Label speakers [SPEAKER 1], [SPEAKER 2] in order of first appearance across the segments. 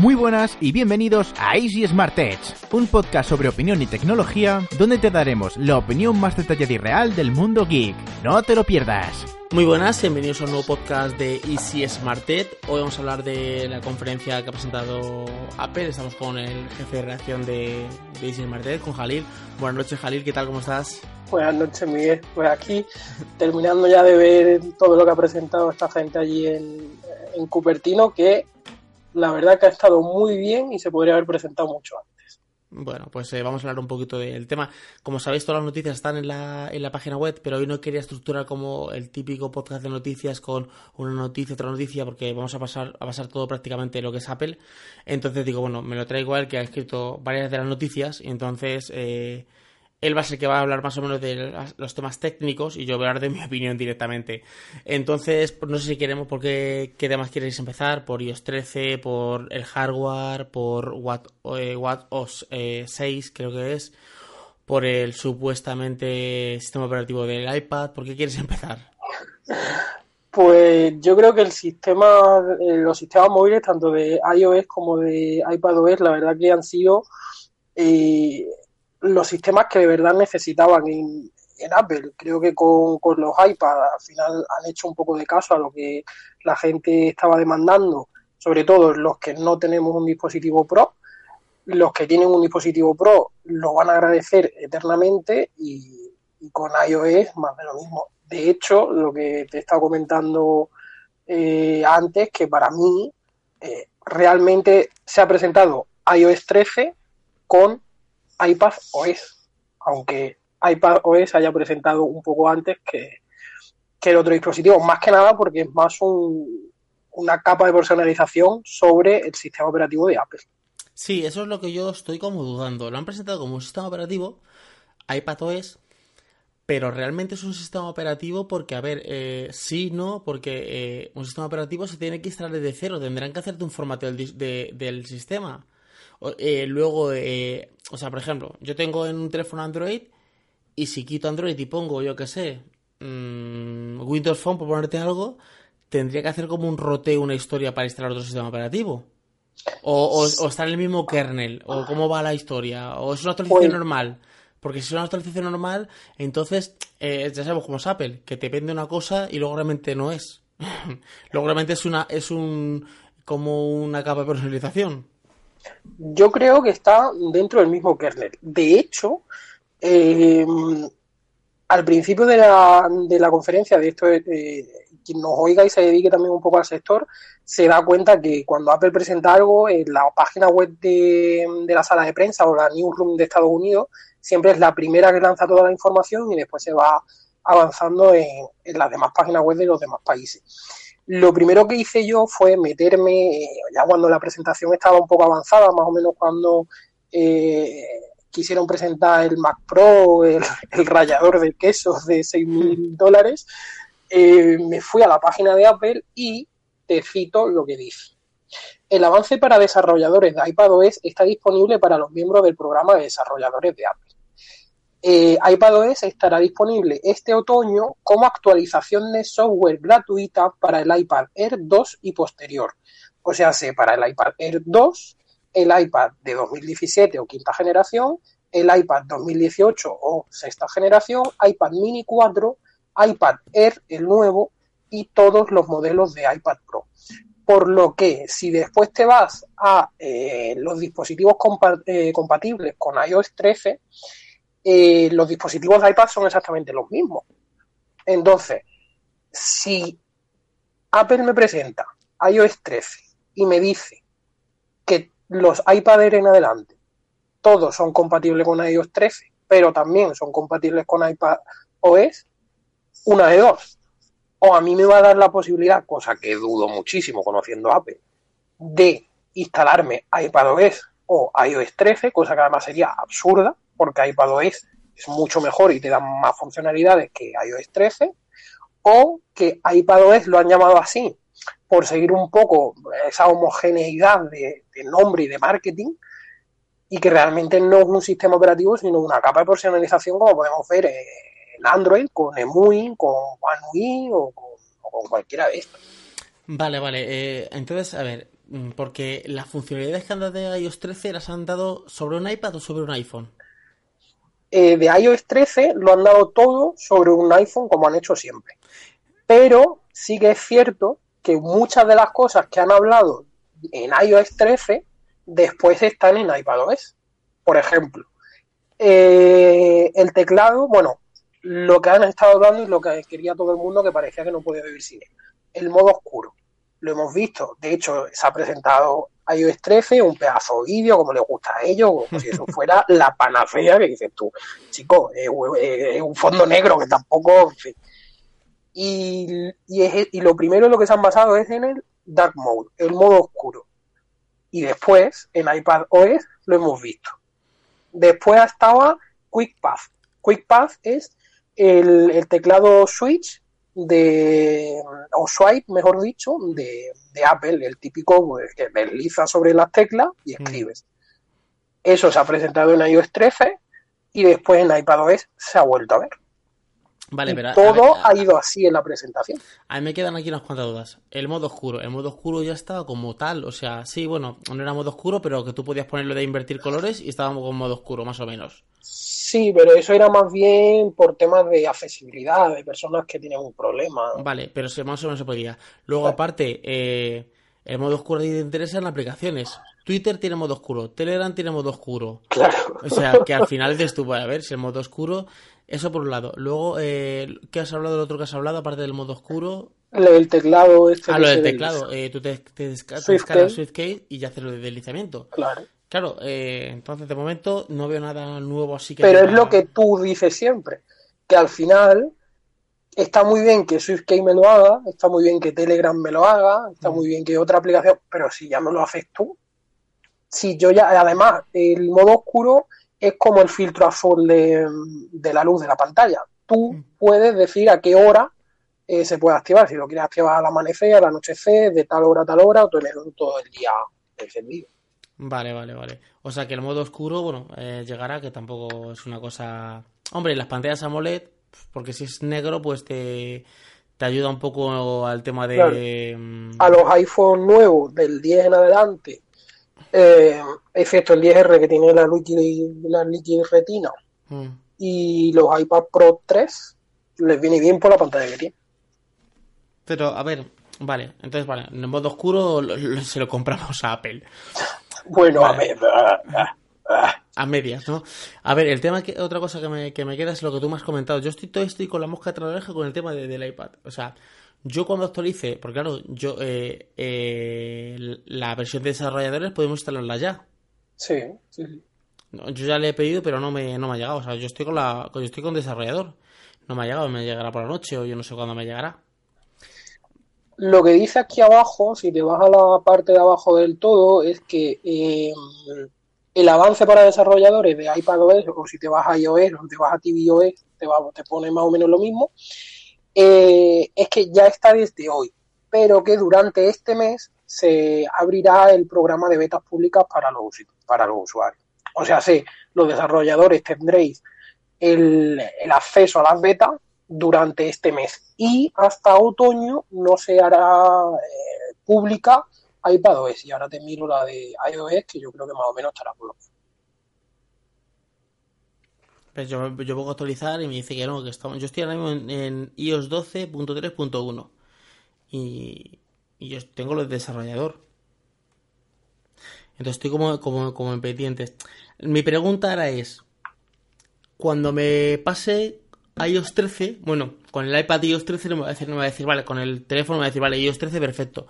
[SPEAKER 1] Muy buenas y bienvenidos a Easy Smart Edge, un podcast sobre opinión y tecnología donde te daremos la opinión más detallada y real del mundo geek. No te lo pierdas.
[SPEAKER 2] Muy buenas, bienvenidos a un nuevo podcast de Easy Smart Edge. Hoy vamos a hablar de la conferencia que ha presentado Apple. Estamos con el jefe de redacción de, Easy Smart Edge, con Jalil. Buenas noches, Jalil, ¿qué tal? ¿Cómo estás?
[SPEAKER 3] Buenas noches, Miguel. Pues aquí, terminando ya de ver todo lo que ha presentado esta gente allí en, en Cupertino, que la verdad que ha estado muy bien y se podría haber presentado mucho antes.
[SPEAKER 2] Bueno, pues eh, vamos a hablar un poquito del tema. Como sabéis, todas las noticias están en la, en la página web, pero hoy no quería estructurar como el típico podcast de noticias con una noticia, otra noticia, porque vamos a pasar a pasar todo prácticamente lo que es Apple. Entonces digo, bueno, me lo traigo a que ha escrito varias de las noticias y entonces eh, él va a ser que va a hablar más o menos de los temas técnicos y yo voy a hablar de mi opinión directamente. Entonces, no sé si queremos, por qué, qué temas queréis empezar, por iOS 13, por el hardware, por What, eh, OS 6 eh, creo que es, por el supuestamente sistema operativo del iPad, ¿por qué quieres empezar?
[SPEAKER 3] Pues yo creo que el sistema, eh, los sistemas móviles, tanto de iOS como de iPadOS, la verdad que han sido los sistemas que de verdad necesitaban en, Apple. Creo que con, los iPads al final han hecho un poco de caso a lo que la gente estaba demandando, sobre todo los que no tenemos un dispositivo Pro. Los que tienen un dispositivo Pro lo van a agradecer eternamente y, con iOS más de lo mismo. De hecho, lo que te he estado comentando eh, antes, que para mí eh, realmente se ha presentado iOS 13 con iPad OS, aunque iPad OS haya presentado un poco antes que, el otro dispositivo, más que nada porque es más una capa de personalización sobre el sistema operativo de Apple.
[SPEAKER 2] Sí, eso es lo que yo estoy como dudando. Lo han presentado como un sistema operativo, iPad OS, pero realmente es un sistema operativo porque, a ver, eh, sí, no, porque eh, un sistema operativo se tiene que instalar desde cero, tendrán que hacerte un formato del sistema. Eh, luego, eh, o sea, por ejemplo, yo tengo en un teléfono Android y si quito Android y pongo, yo qué sé, mm, Windows Phone, por ponerte algo, tendría que hacer como un roteo, una historia para instalar otro sistema operativo. O, o, estar en el mismo kernel, o cómo va la historia, o es una actualización normal. Porque si es una actualización normal, entonces eh, ya sabemos cómo es Apple, que te vende una cosa y luego realmente no es. luego realmente es una, es un como una capa de personalización.
[SPEAKER 3] Yo creo que está dentro del mismo kernel. De hecho, eh, al principio de la, de la conferencia, de esto, eh, quien nos oiga y se dedique también un poco al sector, se da cuenta que cuando Apple presenta algo, en la página web de, la sala de prensa o la newsroom de Estados Unidos, siempre es la primera que lanza toda la información y después se va avanzando en las demás páginas web de los demás países. Lo primero que hice yo fue meterme, ya cuando la presentación estaba un poco avanzada, más o menos cuando eh, quisieron presentar el Mac Pro, el, rallador de quesos de 6 mil dólares, eh, me fui a la página de Apple y te cito lo que dice. El avance para desarrolladores de iPadOS está disponible para los miembros del programa de desarrolladores de Apple eh, iPadOS estará disponible este otoño como actualización de software gratuita para el iPad Air 2 y posterior. O sea, para el iPad Air 2, el iPad de 2017 o quinta generación, el iPad 2018 o sexta generación, iPad mini 4, iPad Air el nuevo y todos los modelos de iPad Pro. Por lo que si después te vas a eh, los dispositivos eh, compatibles con iOS 13, eh, los dispositivos de iPad son exactamente los mismos. Entonces, si Apple me presenta iOS 13 y me dice que los iPad Air en adelante todos son compatibles con iOS 13, pero también son compatibles con iPad OS, una de dos. O a mí me va a dar la posibilidad, cosa que dudo muchísimo conociendo Apple, de instalarme iPadOS o iOS 13, cosa que además sería absurda, porque iPadOS es mucho mejor y te da más funcionalidades que iOS 13, o que iPadOS lo han llamado así por seguir un poco esa homogeneidad de, nombre y de marketing, y que realmente no es un sistema operativo, sino una capa de personalización como podemos ver en Android, con EMUI, con One UI o con, cualquiera de estos.
[SPEAKER 2] Vale, vale. Eh, entonces, a ver, mm, porque las funcionalidades que han dado de iOS 13 las han dado sobre un iPad o sobre un iPhone.
[SPEAKER 3] Eh, de iOS 13 lo han dado todo sobre un iPhone como han hecho siempre. Pero sí que es cierto que muchas de las cosas que han hablado en iOS 13 después están en iPadOS. Por ejemplo, eh, el teclado, bueno, lo que han estado dando y lo que quería todo el mundo que parecía que no podía vivir sin él. El modo oscuro. Lo hemos visto. De hecho, se ha presentado iOS 13, un pedazo de vídeo, como les gusta a ellos, como si eso fuera la panacea que dices tú, chico, es, un fondo negro que tampoco, Y, y, lo primero en lo que se han basado es en el Dark Mode, el modo oscuro. Y después, en iPad OS, lo hemos visto. Después estaba Quick Path. Quick Path es el, el teclado Switch de, o swipe, mejor dicho, de, Apple, el típico pues, que desliza sobre las teclas y mm. escribes. Eso se ha presentado en iOS 13 y después en iPadOS se ha vuelto a ver.
[SPEAKER 2] Vale, pero
[SPEAKER 3] todo ha ido así en la presentación.
[SPEAKER 2] A mí me quedan aquí unas cuantas dudas. El modo oscuro, el modo oscuro ya estaba como tal, o sea, sí, bueno, no era modo oscuro, pero que tú podías ponerlo de invertir colores y estábamos con modo oscuro, más o menos.
[SPEAKER 3] Sí, pero eso era más bien por temas de accesibilidad, de personas que tienen un problema.
[SPEAKER 2] Vale, pero más o menos se podía. Luego, aparte, eh, el modo oscuro te interesa en aplicaciones. Twitter tiene modo oscuro, Telegram tiene modo oscuro.
[SPEAKER 3] Claro.
[SPEAKER 2] O sea, que al final dices tú, a ver, si el modo oscuro, eso por un lado. Luego, eh, ¿qué has hablado del otro que has hablado, aparte del modo oscuro?
[SPEAKER 3] El teclado este.
[SPEAKER 2] Ah, lo del teclado. Eh, tú te, te descargas SwiftKey y ya haces lo de deslizamiento.
[SPEAKER 3] Claro.
[SPEAKER 2] Claro, eh, entonces de momento no veo nada nuevo así que...
[SPEAKER 3] Pero es lo que tú dices siempre, que al final está muy bien que SwiftKey me lo haga, está muy bien que Telegram me lo haga, está mm. muy bien que otra aplicación, pero si ya me lo haces tú, si yo ya, además, el modo oscuro es como el filtro azul de, la luz de la pantalla. Tú mm. puedes decir a qué hora eh, se puede activar, si lo quieres activar al amanecer, al anochecer, de tal hora a tal hora, o tenerlo todo el día encendido.
[SPEAKER 2] Vale, vale, vale. O sea que el modo oscuro, bueno, eh, llegará, que tampoco es una cosa... Hombre, las pantallas AMOLED, porque si es negro, pues te, te ayuda un poco al tema de...
[SPEAKER 3] Mm, a los iPhone nuevos del 10 en adelante, eh, excepto el 10R que tiene la Liquid, la Liquid Retina, mm. y los iPad Pro 3, les viene bien por la pantalla que tiene.
[SPEAKER 2] Pero, a ver, vale, entonces, vale, en el modo oscuro se lo compramos a Apple.
[SPEAKER 3] Bueno, a ver.
[SPEAKER 2] A medias, ¿no? A ver, el tema que otra cosa que me, que me queda es lo que tú me has comentado. Yo estoy todo estoy con la mosca de la oreja con el tema de, del iPad. O sea, yo cuando actualice, porque claro, yo eh, eh, la versión de desarrolladores podemos instalarla ya.
[SPEAKER 3] Sí, sí,
[SPEAKER 2] yo ya le he pedido, pero no me, no me ha llegado. O sea, yo estoy con la, yo estoy con desarrollador. No me ha llegado, me llegará por la noche o yo no sé cuándo me llegará.
[SPEAKER 3] Lo que dice aquí abajo, si te vas a la parte de abajo del todo, es que eh, el avance para desarrolladores de iPadOS, o si te vas a iOS o te vas a tvOS, te, te pone más o menos lo mismo, eh, es que ya está desde hoy, pero que durante este mes se abrirá el programa de betas públicas para los, para los usuarios. O sea, sí, los desarrolladores tendréis el, el acceso a las betas durante este mes. Y hasta otoño no se hará eh, pública iPadOS. Y ahora te miro la de iOS que yo creo que más o menos estará por lo
[SPEAKER 2] pues yo, yo puedo actualizar y me dice que no, que estamos, yo estoy ahora mismo en, iOS 12.3.1 y, y yo tengo lo de desarrollador. Entonces estoy como, como, como en pendientes. Mi pregunta ahora es, cuando me pase iOS 13, bueno, con el iPad iOS 13 no me va a decir, no me va a decir, vale, con el teléfono me va a decir, vale, iOS 13, perfecto.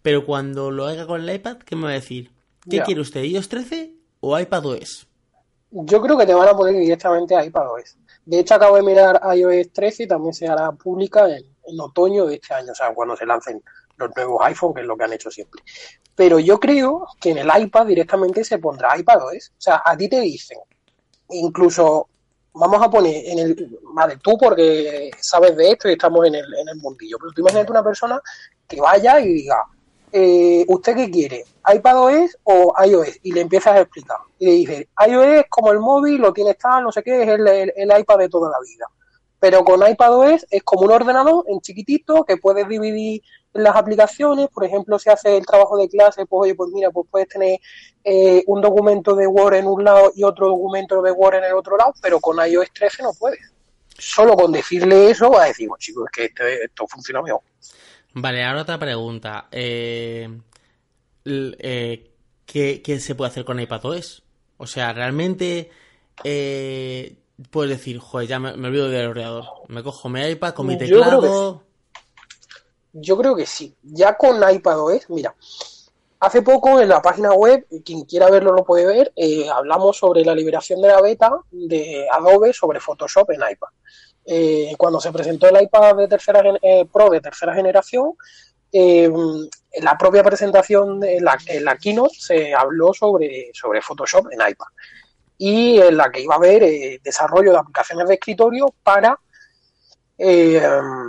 [SPEAKER 2] Pero cuando lo haga con el iPad, ¿qué me va a decir? ¿Qué quiere usted, iOS 13 o iPadOS?
[SPEAKER 3] Yo creo que te van a poner directamente a iPadOS. De hecho, acabo de mirar iOS 13 y también se hará pública en, en otoño de este año, o sea, cuando se lancen los nuevos iPhone, que es lo que han hecho siempre. Pero yo creo que en el iPad directamente se pondrá iPadOS. O sea, a ti te dicen, incluso vamos a poner en el, vale, tú porque sabes de esto y estamos en el, en el mundillo, pero tú imagínate una persona que vaya y diga, eh, ¿usted qué quiere? ¿iPadOS o iOS? Y le empiezas a explicar. Y le dices, iOS es como el móvil, lo tienes tal, no sé qué, es el, iPad de toda la vida. Pero con iPadOS es como un ordenador en chiquitito que puedes dividir las aplicaciones, por ejemplo, si haces el trabajo de clase, pues oye, pues mira, pues puedes tener eh, un documento de Word en un lado y otro documento de Word en el otro lado, pero con iOS 13 no puedes. Solo con decirle eso va a decir, bueno, chicos, es que esto, esto funciona mejor.
[SPEAKER 2] Vale, ahora otra pregunta. Eh, eh, ¿qué, ¿qué, se puede hacer con iPadOS? O sea, realmente eh, puedes decir, joder, ya me, me, olvido del ordenador. Me cojo mi iPad con mi teclado.
[SPEAKER 3] Yo creo que sí. Ya con iPadOS, mira, hace poco en la página web, quien quiera verlo lo puede ver, eh, hablamos sobre la liberación de la beta de Adobe sobre Photoshop en iPad. Eh, cuando se presentó el iPad de tercera eh, Pro de tercera generación, eh, en la propia presentación, en la, en la, keynote, se habló sobre, sobre Photoshop en iPad y en la que iba a haber eh, desarrollo de aplicaciones de escritorio para, eh,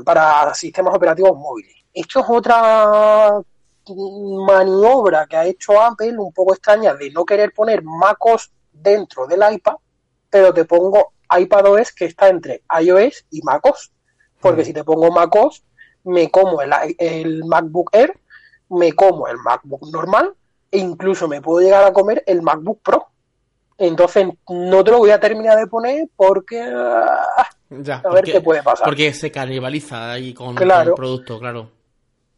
[SPEAKER 3] para sistemas operativos móviles. Esto es otra maniobra que ha hecho Apple un poco extraña de no querer poner MacOS dentro del iPad, pero te pongo iPadOS que está entre iOS y MacOS. Porque mm. si te pongo MacOS, me como el, el MacBook Air, me como el MacBook normal e incluso me puedo llegar a comer el MacBook Pro. Entonces no te lo voy a terminar de poner porque ah,
[SPEAKER 2] ya,
[SPEAKER 3] a
[SPEAKER 2] porque,
[SPEAKER 3] ver qué puede pasar.
[SPEAKER 2] Porque se canibaliza ahí con,
[SPEAKER 3] claro.
[SPEAKER 2] con el producto, claro.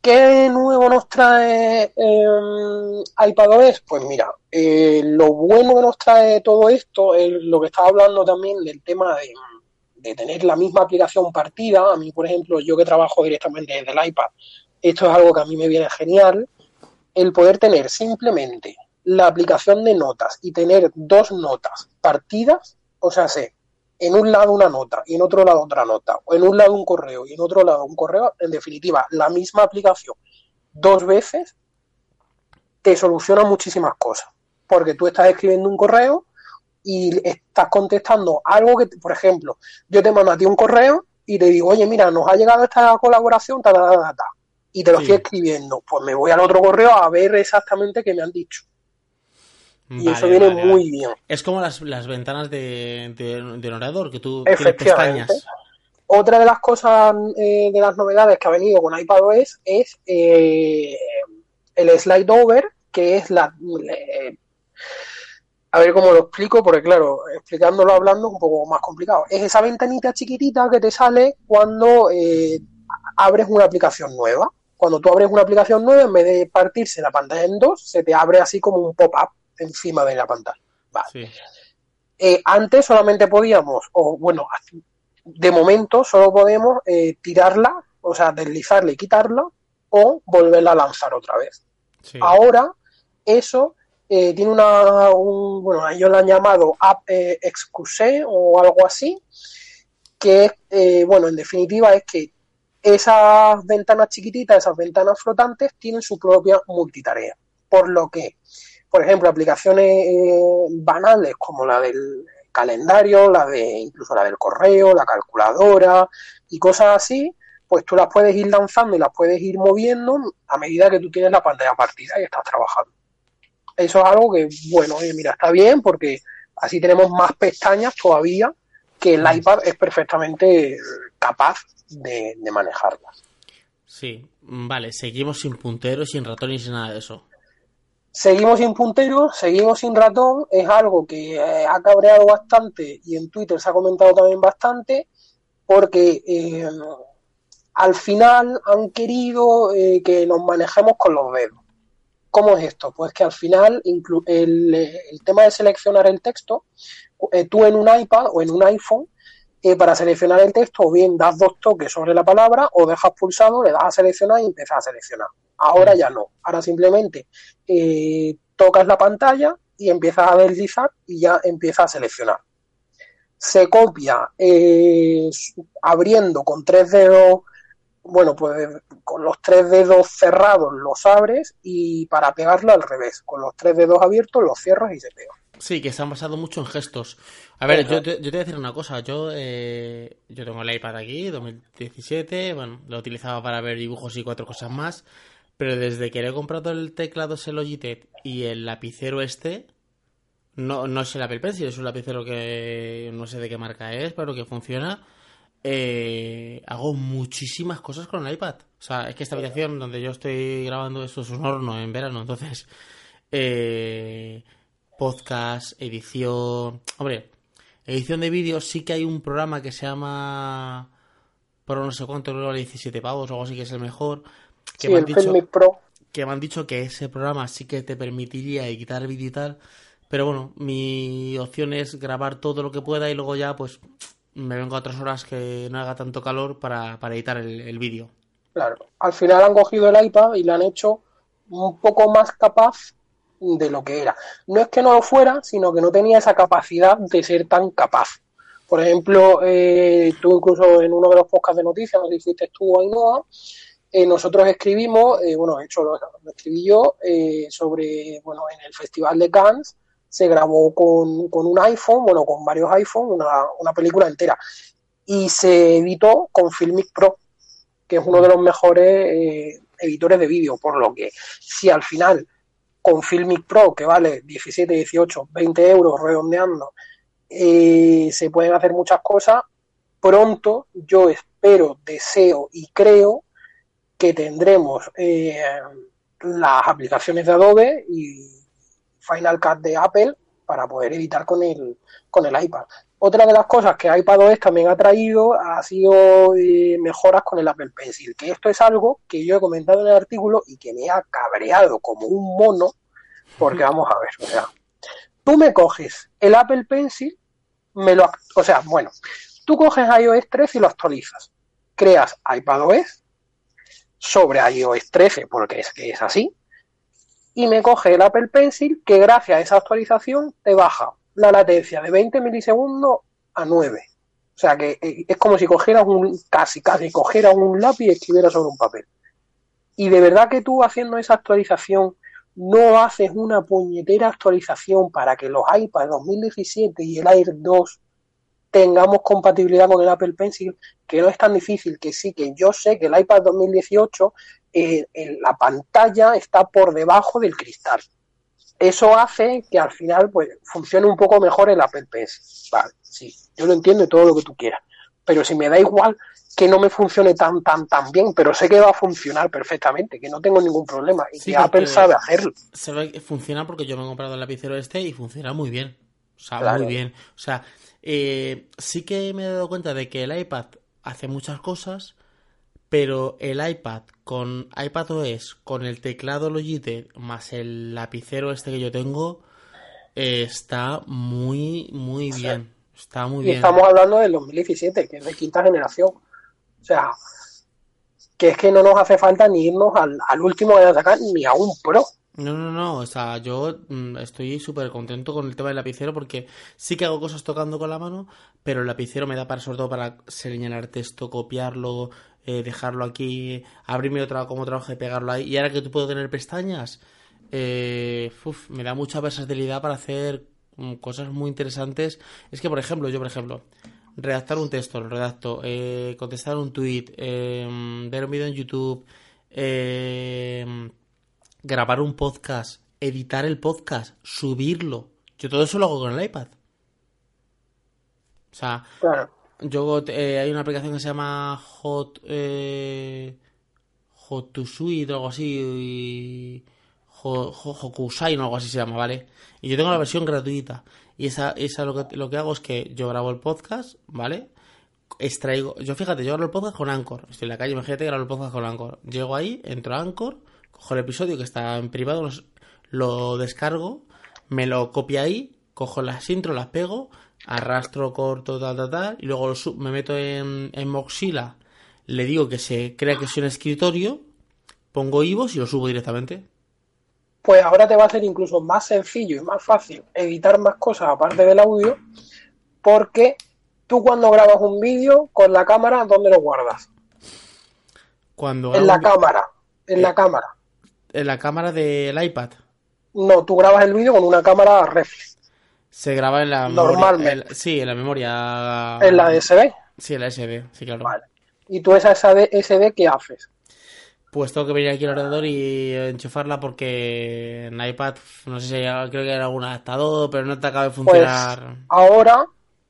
[SPEAKER 3] ¿Qué nuevo nos trae eh, iPadOS? Pues mira, eh, lo bueno que nos trae todo esto es lo que estaba hablando también del tema de, de, tener la misma aplicación partida. A mí, por ejemplo, yo que trabajo directamente desde el iPad, esto es algo que a mí me viene genial. El poder tener simplemente la aplicación de notas y tener dos notas partidas, o sea, sé, en un lado una nota y en otro lado otra nota, o en un lado un correo y en otro lado un correo, en definitiva, la misma aplicación dos veces te soluciona muchísimas cosas. Porque tú estás escribiendo un correo y estás contestando algo que, por ejemplo, yo te mando a ti un correo y te digo, oye, mira, nos ha llegado esta colaboración, ta, ta, ta, ta, y te lo sí. estoy escribiendo. Pues me voy al otro correo a ver exactamente qué me han dicho. Y vale, eso viene vale, muy vale. bien.
[SPEAKER 2] Es como las, las ventanas de, de, de, orador, que tú
[SPEAKER 3] tienes pestañas. Otra de las cosas, eh, de las novedades que ha venido con iPadOS es eh, el slide over, que es la... Eh, a ver cómo lo explico, porque claro, explicándolo hablando es un poco más complicado. Es esa ventanita chiquitita que te sale cuando eh, abres una aplicación nueva. Cuando tú abres una aplicación nueva, en vez de partirse la pantalla en dos, se te abre así como un pop-up encima de la pantalla. Vale. Sí. Eh, antes solamente podíamos, o bueno, de momento solo podemos eh, tirarla, o sea, deslizarla y quitarla, o volverla a lanzar otra vez. Sí. Ahora, eso eh, tiene una, un, bueno, ellos lo han llamado App eh, Excuse o algo así, que eh, bueno, en definitiva es que esas ventanas chiquititas, esas ventanas flotantes, tienen su propia multitarea. Por lo que, por ejemplo, aplicaciones eh, banales como la del calendario, la de incluso la del correo, la calculadora y cosas así, pues tú las puedes ir lanzando y las puedes ir moviendo a medida que tú tienes la pantalla partida y estás trabajando. Eso es algo que, bueno, oye, mira, está bien porque así tenemos más pestañas todavía que el iPad es perfectamente capaz de, de manejarlas.
[SPEAKER 2] Sí, vale, seguimos sin punteros, sin ratón y sin nada de eso.
[SPEAKER 3] Seguimos sin punteros, seguimos sin ratón, es algo que eh, ha cabreado bastante y en Twitter se ha comentado también bastante, porque eh, al final han querido eh, que nos manejemos con los dedos. ¿Cómo es esto? Pues que al final el, el tema de seleccionar el texto, eh, tú en un iPad o en un iPhone, eh, para seleccionar el texto, o bien das dos toques sobre la palabra o dejas pulsado, le das a seleccionar y empiezas a seleccionar. Ahora ya no. Ahora simplemente eh, tocas la pantalla y empiezas a deslizar y ya empieza a seleccionar. Se copia eh, abriendo con tres dedos, bueno, pues con los tres dedos cerrados los abres y para pegarlo al revés, con los tres dedos abiertos los cierras y se pega.
[SPEAKER 2] Sí, que se han basado mucho en gestos. A ver, yo te, yo te, voy a decir una cosa. Yo eh, yo tengo el iPad aquí, 2017. Bueno, lo utilizaba para ver dibujos y cuatro cosas más. Pero desde que le he comprado el teclado ese Logitech y el lapicero este, no, no es el Apple Pencil, es un lapicero que no sé de qué marca es, pero que funciona. Eh, hago muchísimas cosas con el iPad. O sea, es que esta habitación donde yo estoy grabando esto es un horno en verano, entonces eh, podcast, edición, hombre, edición de vídeos sí que hay un programa que se llama Pro no sé cuánto, creo que 17 pavos o algo así que es el mejor. Que
[SPEAKER 3] Sí, el Filmic Pro.
[SPEAKER 2] que me han dicho que ese programa sí que te permitiría editar vídeo y tal, pero bueno, mi opción es grabar todo lo que pueda y luego ya pues me vengo a otras horas que no haga tanto calor para, para editar el, vídeo.
[SPEAKER 3] Claro. Al final han cogido el iPad y le han hecho un poco más capaz de lo que era. No es que no lo fuera, sino que no tenía esa capacidad de ser tan capaz. Por ejemplo, eh, tú incluso en uno de los podcasts de noticias, nos dijiste tú, Ainhoa, eh, nosotros escribimos, eh, bueno, de hecho lo, lo escribí yo, eh, sobre, bueno, en el Festival de Cannes se grabó con, con un iPhone, bueno, con varios iPhones, una, una película entera. Y se editó con Filmic Pro, que es uno de los mejores eh, editores de vídeo, por lo que si al final con Filmic Pro, que vale 17, 18, 20 euros redondeando, eh, se pueden hacer muchas cosas, pronto yo espero, deseo y creo que tendremos eh, las aplicaciones de Adobe y Final Cut de Apple para poder editar con el, con el iPad. Otra de las cosas que iPadOS también ha traído ha sido eh, mejoras con el Apple Pencil, que esto es algo que yo he comentado en el artículo y que me ha cabreado como un mono, porque vamos a ver, o sea, tú me coges el Apple Pencil, me lo, o sea, bueno, tú coges iOS 13 y lo actualizas, creas iPadOS sobre iOS 13, porque es que es así, y me coge el Apple Pencil que gracias a esa actualización te baja la latencia de 20 milisegundos a 9. O sea que eh, es como si cogieras un, casi, casi cogieras un lápiz y escribieras sobre un papel. Y de verdad que tú haciendo esa actualización no haces una puñetera actualización para que los iPad 2017 y el Air 2 tengamos compatibilidad con el Apple Pencil, que no es tan difícil, que sí, que yo sé que el iPad 2018 eh, en la pantalla está por debajo del cristal. Eso hace que al final pues funcione un poco mejor el Apple Pencil. Vale, sí, yo lo entiendo y todo lo que tú quieras. Pero si me da igual que no me funcione tan, tan, tan bien, pero sé que va a funcionar perfectamente, que no tengo ningún problema y
[SPEAKER 2] Sí,
[SPEAKER 3] que Apple sabe hacerlo.
[SPEAKER 2] Se ve que funciona porque yo me he comprado el lapicero este y funciona muy bien.
[SPEAKER 3] Claro.
[SPEAKER 2] muy bien. O sea, eh, sí que me he dado cuenta de que el iPad hace muchas cosas, pero el iPad con iPadOS, con el teclado Logitech más el lapicero este que yo tengo, eh, está muy, muy bien. Está muy
[SPEAKER 3] Y
[SPEAKER 2] bien.
[SPEAKER 3] estamos hablando del 2017, que es de quinta generación. O sea, que es que no nos hace falta ni irnos al, al último que van a sacar, ni a un Pro.
[SPEAKER 2] No, no, no, o sea, yo mm, estoy súper contento con el tema del lapicero porque sí que hago cosas tocando con la mano, pero el lapicero me da para, sobre todo para señalar texto, copiarlo, eh, dejarlo aquí, abrirme otra como otra hoja y pegarlo ahí. Y ahora que tú puedo tener pestañas, eh, me da mucha versatilidad para hacer mm, cosas muy interesantes. Es que, por ejemplo, yo, por ejemplo, redactar un texto, lo redacto, eh, contestar un tweet, eh, ver un vídeo en YouTube, eh, grabar un podcast, editar el podcast, subirlo. Yo todo eso lo hago con el iPad. O sea,
[SPEAKER 3] Claro.
[SPEAKER 2] Yo eh, hay una aplicación que se llama Hot eh, o algo así y Ho- Ho- Hokusai o algo así se llama, ¿vale? Y yo tengo la versión gratuita y esa esa lo que lo que hago es que yo grabo el podcast, ¿vale? Extraigo, yo fíjate, yo grabo el podcast con Anchor. Estoy en la calle, imagínate que grabo el podcast con Anchor. Llego ahí, entro a Anchor, cojo el episodio que está en privado, lo descargo, me lo copio ahí, cojo las intros, las pego, arrastro, corto, tal, tal, tal, y luego lo me meto en, en Moxila, le digo que se crea que es un escritorio, pongo IVOS y lo subo directamente.
[SPEAKER 3] Pues ahora te va a ser incluso más sencillo y más fácil editar más cosas aparte del audio, porque tú cuando grabas un vídeo con la cámara, ¿dónde lo guardas?
[SPEAKER 2] Cuando
[SPEAKER 3] En la cámara, en la cámara.
[SPEAKER 2] en la cámara del iPad,
[SPEAKER 3] No, tú grabas el vídeo con una cámara reflex,
[SPEAKER 2] se graba en la memoria.
[SPEAKER 3] Normalmente.
[SPEAKER 2] el- sí, en la memoria.
[SPEAKER 3] en la DSB.
[SPEAKER 2] Sí, en la SD, sí, claro.
[SPEAKER 3] Vale. Y tú esa SD, ¿qué haces?
[SPEAKER 2] Pues tengo que venir aquí al ordenador y enchufarla porque en iPad, no sé si hay, creo que hay algún adaptador, pero no te acaba de
[SPEAKER 3] Pues
[SPEAKER 2] funcionar.
[SPEAKER 3] ahora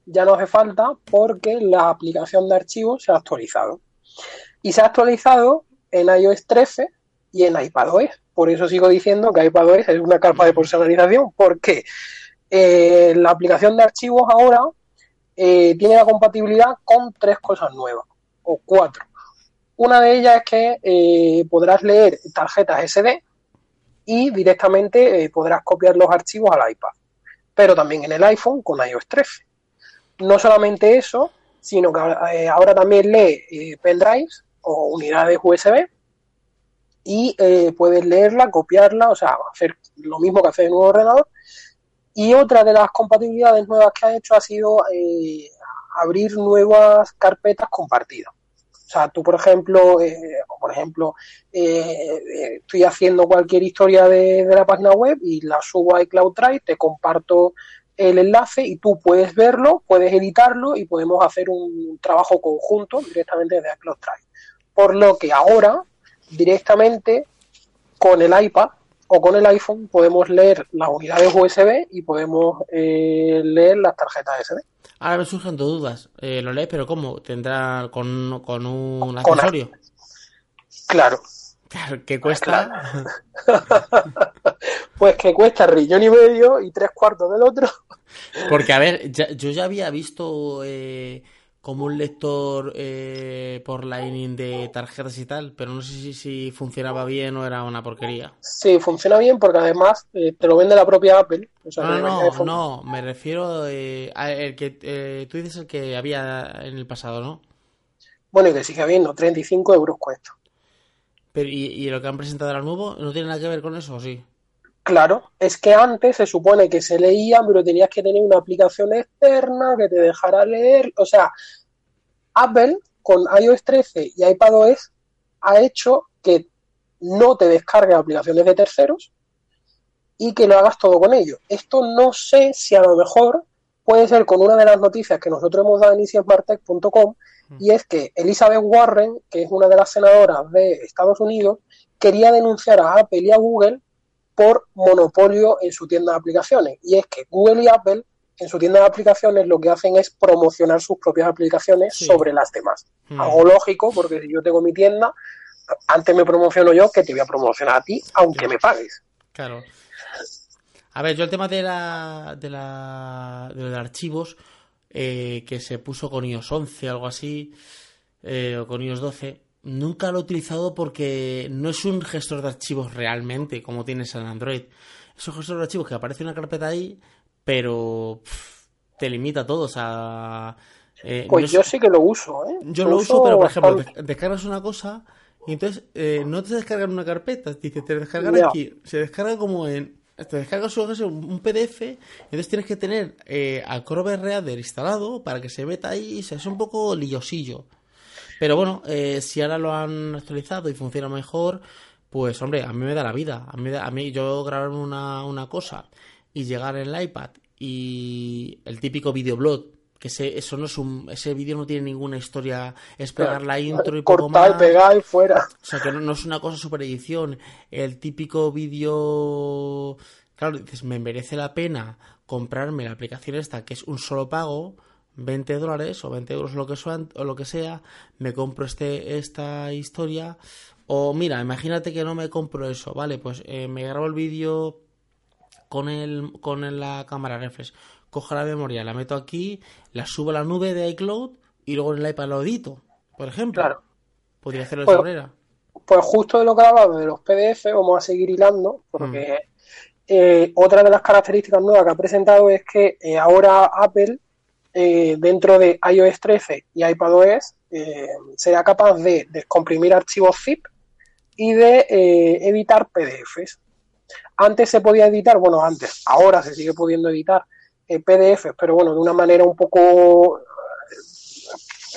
[SPEAKER 3] ya no hace falta porque la aplicación de archivos se ha actualizado. Y se ha actualizado en iOS 13 y en iPadOS. Por eso sigo diciendo que iPadOS es una capa de personalización porque eh, la aplicación de archivos ahora eh, tiene la compatibilidad con tres cosas nuevas o cuatro. Una de ellas es que eh, podrás leer tarjetas SD y directamente podrás copiar los archivos al iPad, pero también en el iPhone con iOS 13. No solamente eso, sino que ahora también lee pendrives o unidades USB y puedes leerla, copiarla, o sea, hacer lo mismo que hacer en un ordenador y otra de las compatibilidades nuevas que ha hecho ha sido eh, abrir nuevas carpetas compartidas. O sea, tú, por ejemplo, eh, por ejemplo, eh, estoy haciendo cualquier historia de, la página web y la subo a iCloud Drive, te comparto el enlace y tú puedes verlo, puedes editarlo y podemos hacer un trabajo conjunto directamente desde iCloud Drive. Por lo que ahora, directamente con el iPad, o con el iPhone podemos leer las unidades USB y podemos eh, leer las tarjetas SD.
[SPEAKER 2] Ahora me surgen dos dudas. Eh, lo lees, pero ¿cómo? ¿Tendrá con, con un accesorio?
[SPEAKER 3] Claro.
[SPEAKER 2] Claro, ¿qué cuesta?
[SPEAKER 3] pues que cuesta rillón y medio y tres cuartos del otro.
[SPEAKER 2] Porque, a ver, yo ya había visto eh, como un lector eh, por Lightning de tarjetas y tal, pero no sé si, funcionaba bien o era una porquería.
[SPEAKER 3] Sí, funciona bien porque además eh, te lo vende la propia Apple.
[SPEAKER 2] no, no, no, me refiero eh, a el que eh, tú dices el que había en el pasado, ¿no?
[SPEAKER 3] Bueno, y que sigue habiendo, 35 euros cuesta.
[SPEAKER 2] Pero, ¿y, ¿y, lo que han presentado ahora nuevo no tiene nada que ver con eso o sí?
[SPEAKER 3] Claro, es que antes se supone que se leían, pero tenías que tener una aplicación externa que te dejara leer. O sea, Apple con iOS 13 y iPadOS ha hecho que no te descargue aplicaciones de terceros y que lo hagas todo con ellos. Esto no sé si a lo mejor puede ser con una de las noticias que nosotros hemos dado en easysmarttech.com y es que Elizabeth Warren, que es una de las senadoras de Estados Unidos, quería denunciar a Apple y a Google por monopolio en su tienda de aplicaciones. Y es que Google y Apple en su tienda de aplicaciones lo que hacen es promocionar sus propias aplicaciones sobre las demás. Hmm. Algo lógico, porque si yo tengo mi tienda, antes me promociono yo que te voy a promocionar a ti, aunque me pagues.
[SPEAKER 2] Claro. A ver, yo el tema de la de, la, de los archivos eh, que se puso con iOS 11, algo así, eh, o con iOS 12, nunca lo he utilizado porque no es un gestor de archivos realmente como tienes en Android. Es un gestor de archivos que aparece una carpeta ahí, pero te limita todo. O sea,
[SPEAKER 3] eh, pues yo sí que lo uso, ¿eh?
[SPEAKER 2] Yo lo, uso, pero por ejemplo, descargas una cosa y entonces eh, no te descargan una carpeta, dice, te descargan aquí. Se descarga como en. Te descargas un PDF, entonces tienes que tener eh, Acrobat Reader instalado para que se meta ahí. O es un poco liosillo. Pero bueno, eh, si ahora lo han actualizado y funciona mejor, pues hombre, a mí me da la vida. A mí, a mí yo grabar una, una cosa y llegar en el iPad y el típico videoblog que ese, eso no es un, ese vídeo no tiene ninguna historia, es pegar la intro y poco más.
[SPEAKER 3] pegar y fuera.
[SPEAKER 2] O sea que no, es una cosa super edición. El típico vídeo, claro, dices, me merece la pena comprarme la aplicación esta que es un solo pago, 20 dólares o 20 euros lo que sea, o lo que sea, me compro este, esta historia. O mira, imagínate que no me compro eso, vale, pues eh, me grabo el vídeo con, el, con la cámara reflex. Cojo la memoria, la meto aquí, la subo a la nube de iCloud y luego en el iPad lo edito, por ejemplo.
[SPEAKER 3] Claro.
[SPEAKER 2] Podría hacerlo de esa pues, manera.
[SPEAKER 3] Pues justo de lo que hablaba de los PDF, vamos a seguir hilando, porque mm. eh, otra de las características nuevas que ha presentado es que eh, ahora Apple, eh, dentro de iOS 13 y iPadOS, será capaz de descomprimir archivos zip y de editar PDFs. Antes se podía editar, bueno, antes, ahora se sigue pudiendo editar eh, PDF, pero bueno, de una manera un poco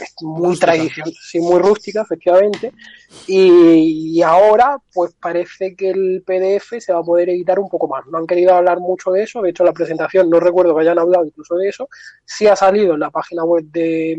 [SPEAKER 3] eh, muy tradicional, sí, muy rústica, efectivamente. Y, ahora, pues parece que el PDF se va a poder editar un poco más. No han querido hablar mucho de eso, de hecho, la presentación no recuerdo que hayan hablado incluso de eso. Sí ha salido en la página web de,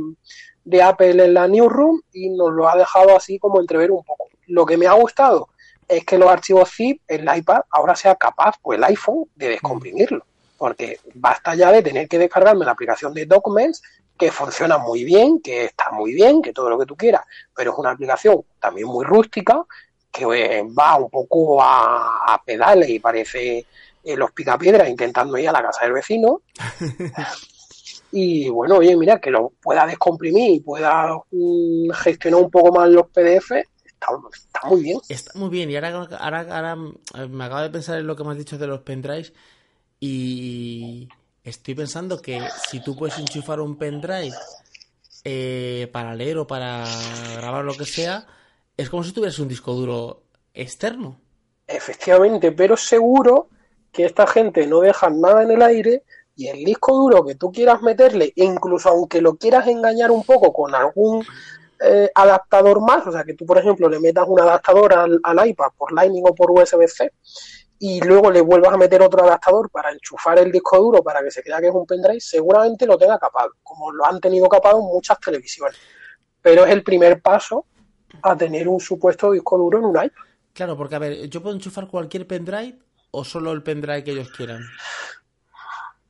[SPEAKER 3] de Apple en la Newsroom y nos lo ha dejado así como entrever un poco. Lo que me ha gustado es que los archivos zip, el iPad ahora sea capaz, o el iPhone, de descomprimirlo. porque basta ya de tener que descargarme la aplicación de Documents, que funciona muy bien, que está muy bien, que todo lo que tú quieras, pero es una aplicación también muy rústica, que eh, va un poco a, a pedales y parece eh, los picapiedras intentando ir a la casa del vecino. y bueno, oye, mira, que lo pueda descomprimir y pueda mm, gestionar un poco más los PDF, está, está muy bien.
[SPEAKER 2] Está muy bien, y ahora, ahora, ahora eh, me acabo de pensar en lo que me has dicho de los pendrives y estoy pensando que si tú puedes enchufar un pendrive eh, para leer o para grabar lo que sea, es como si tuvieras un disco duro externo.
[SPEAKER 3] Efectivamente, pero seguro que esta gente no deja nada en el aire y el disco duro que tú quieras meterle, incluso aunque lo quieras engañar un poco con algún eh, adaptador más, o sea, que tú, por ejemplo, le metas un adaptador al, al iPad por Lightning o por USB-C y luego le vuelvas a meter otro adaptador para enchufar el disco duro para que se crea que es un pendrive, seguramente lo tenga capado, como lo han tenido capado muchas televisiones. Pero es el primer paso a tener un supuesto disco duro en un iPad.
[SPEAKER 2] Claro, porque a ver, ¿yo puedo enchufar cualquier pendrive o solo el pendrive que ellos quieran?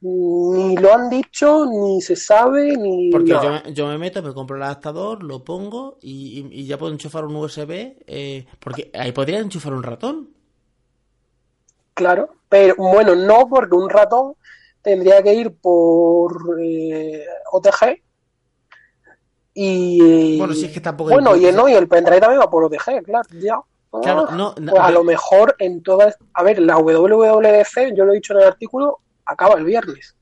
[SPEAKER 3] Ni lo han dicho, ni se sabe, ni.
[SPEAKER 2] Porque yo, yo me meto, me compro el adaptador, lo pongo y ya puedo enchufar un USB. eh, porque ahí podría enchufar un ratón.
[SPEAKER 3] Claro, pero bueno, no, porque un ratón tendría que ir por eh, OTG. Y.
[SPEAKER 2] Bueno, si es que tampoco
[SPEAKER 3] Bueno, y,
[SPEAKER 2] implica-
[SPEAKER 3] no, y el pendrive también va por OTG, claro, ya.
[SPEAKER 2] Claro,
[SPEAKER 3] Ah,
[SPEAKER 2] no,
[SPEAKER 3] pues a
[SPEAKER 2] no,
[SPEAKER 3] lo mejor en todas. A ver, la WWDC, yo lo he dicho en el artículo, acaba el viernes.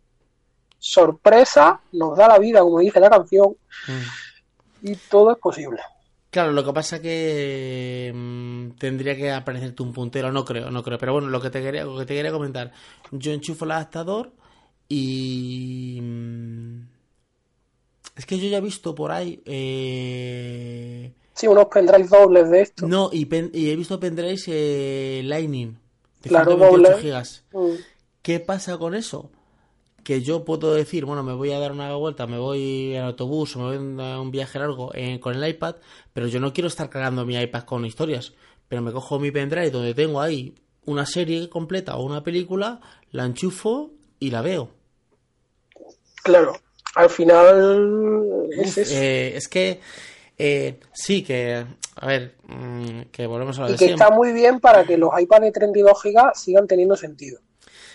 [SPEAKER 3] Sorpresa, nos da la vida, como dice la canción,
[SPEAKER 2] Mm.
[SPEAKER 3] y todo es posible.
[SPEAKER 2] Claro, lo que pasa que mm, tendría que aparecerte un puntero, no creo, no creo. Pero bueno, lo que te quería, lo que te quería comentar, yo enchufo el adaptador y mm, es que yo ya he visto por ahí, eh,
[SPEAKER 3] Sí, unos pendrives dobles de esto.
[SPEAKER 2] no, y, pen- y he visto pendrives eh, Lightning de
[SPEAKER 3] Claro,
[SPEAKER 2] 128
[SPEAKER 3] doble.
[SPEAKER 2] gigas.
[SPEAKER 3] Mm.
[SPEAKER 2] ¿Qué pasa con eso? Que yo puedo decir, bueno, me voy a dar una vuelta, me voy en autobús o me voy a un viaje largo eh, con el iPad, pero yo no quiero estar cargando mi iPad con historias. Pero me cojo mi pendrive donde tengo ahí una serie completa o una película, la enchufo y la veo.
[SPEAKER 3] Claro, al final es eso.
[SPEAKER 2] Eh, es que eh, sí, que, a ver, mm, que volvemos a lo
[SPEAKER 3] y
[SPEAKER 2] de
[SPEAKER 3] que
[SPEAKER 2] siempre.
[SPEAKER 3] está muy bien para que los iPads de 32 GB sigan teniendo sentido.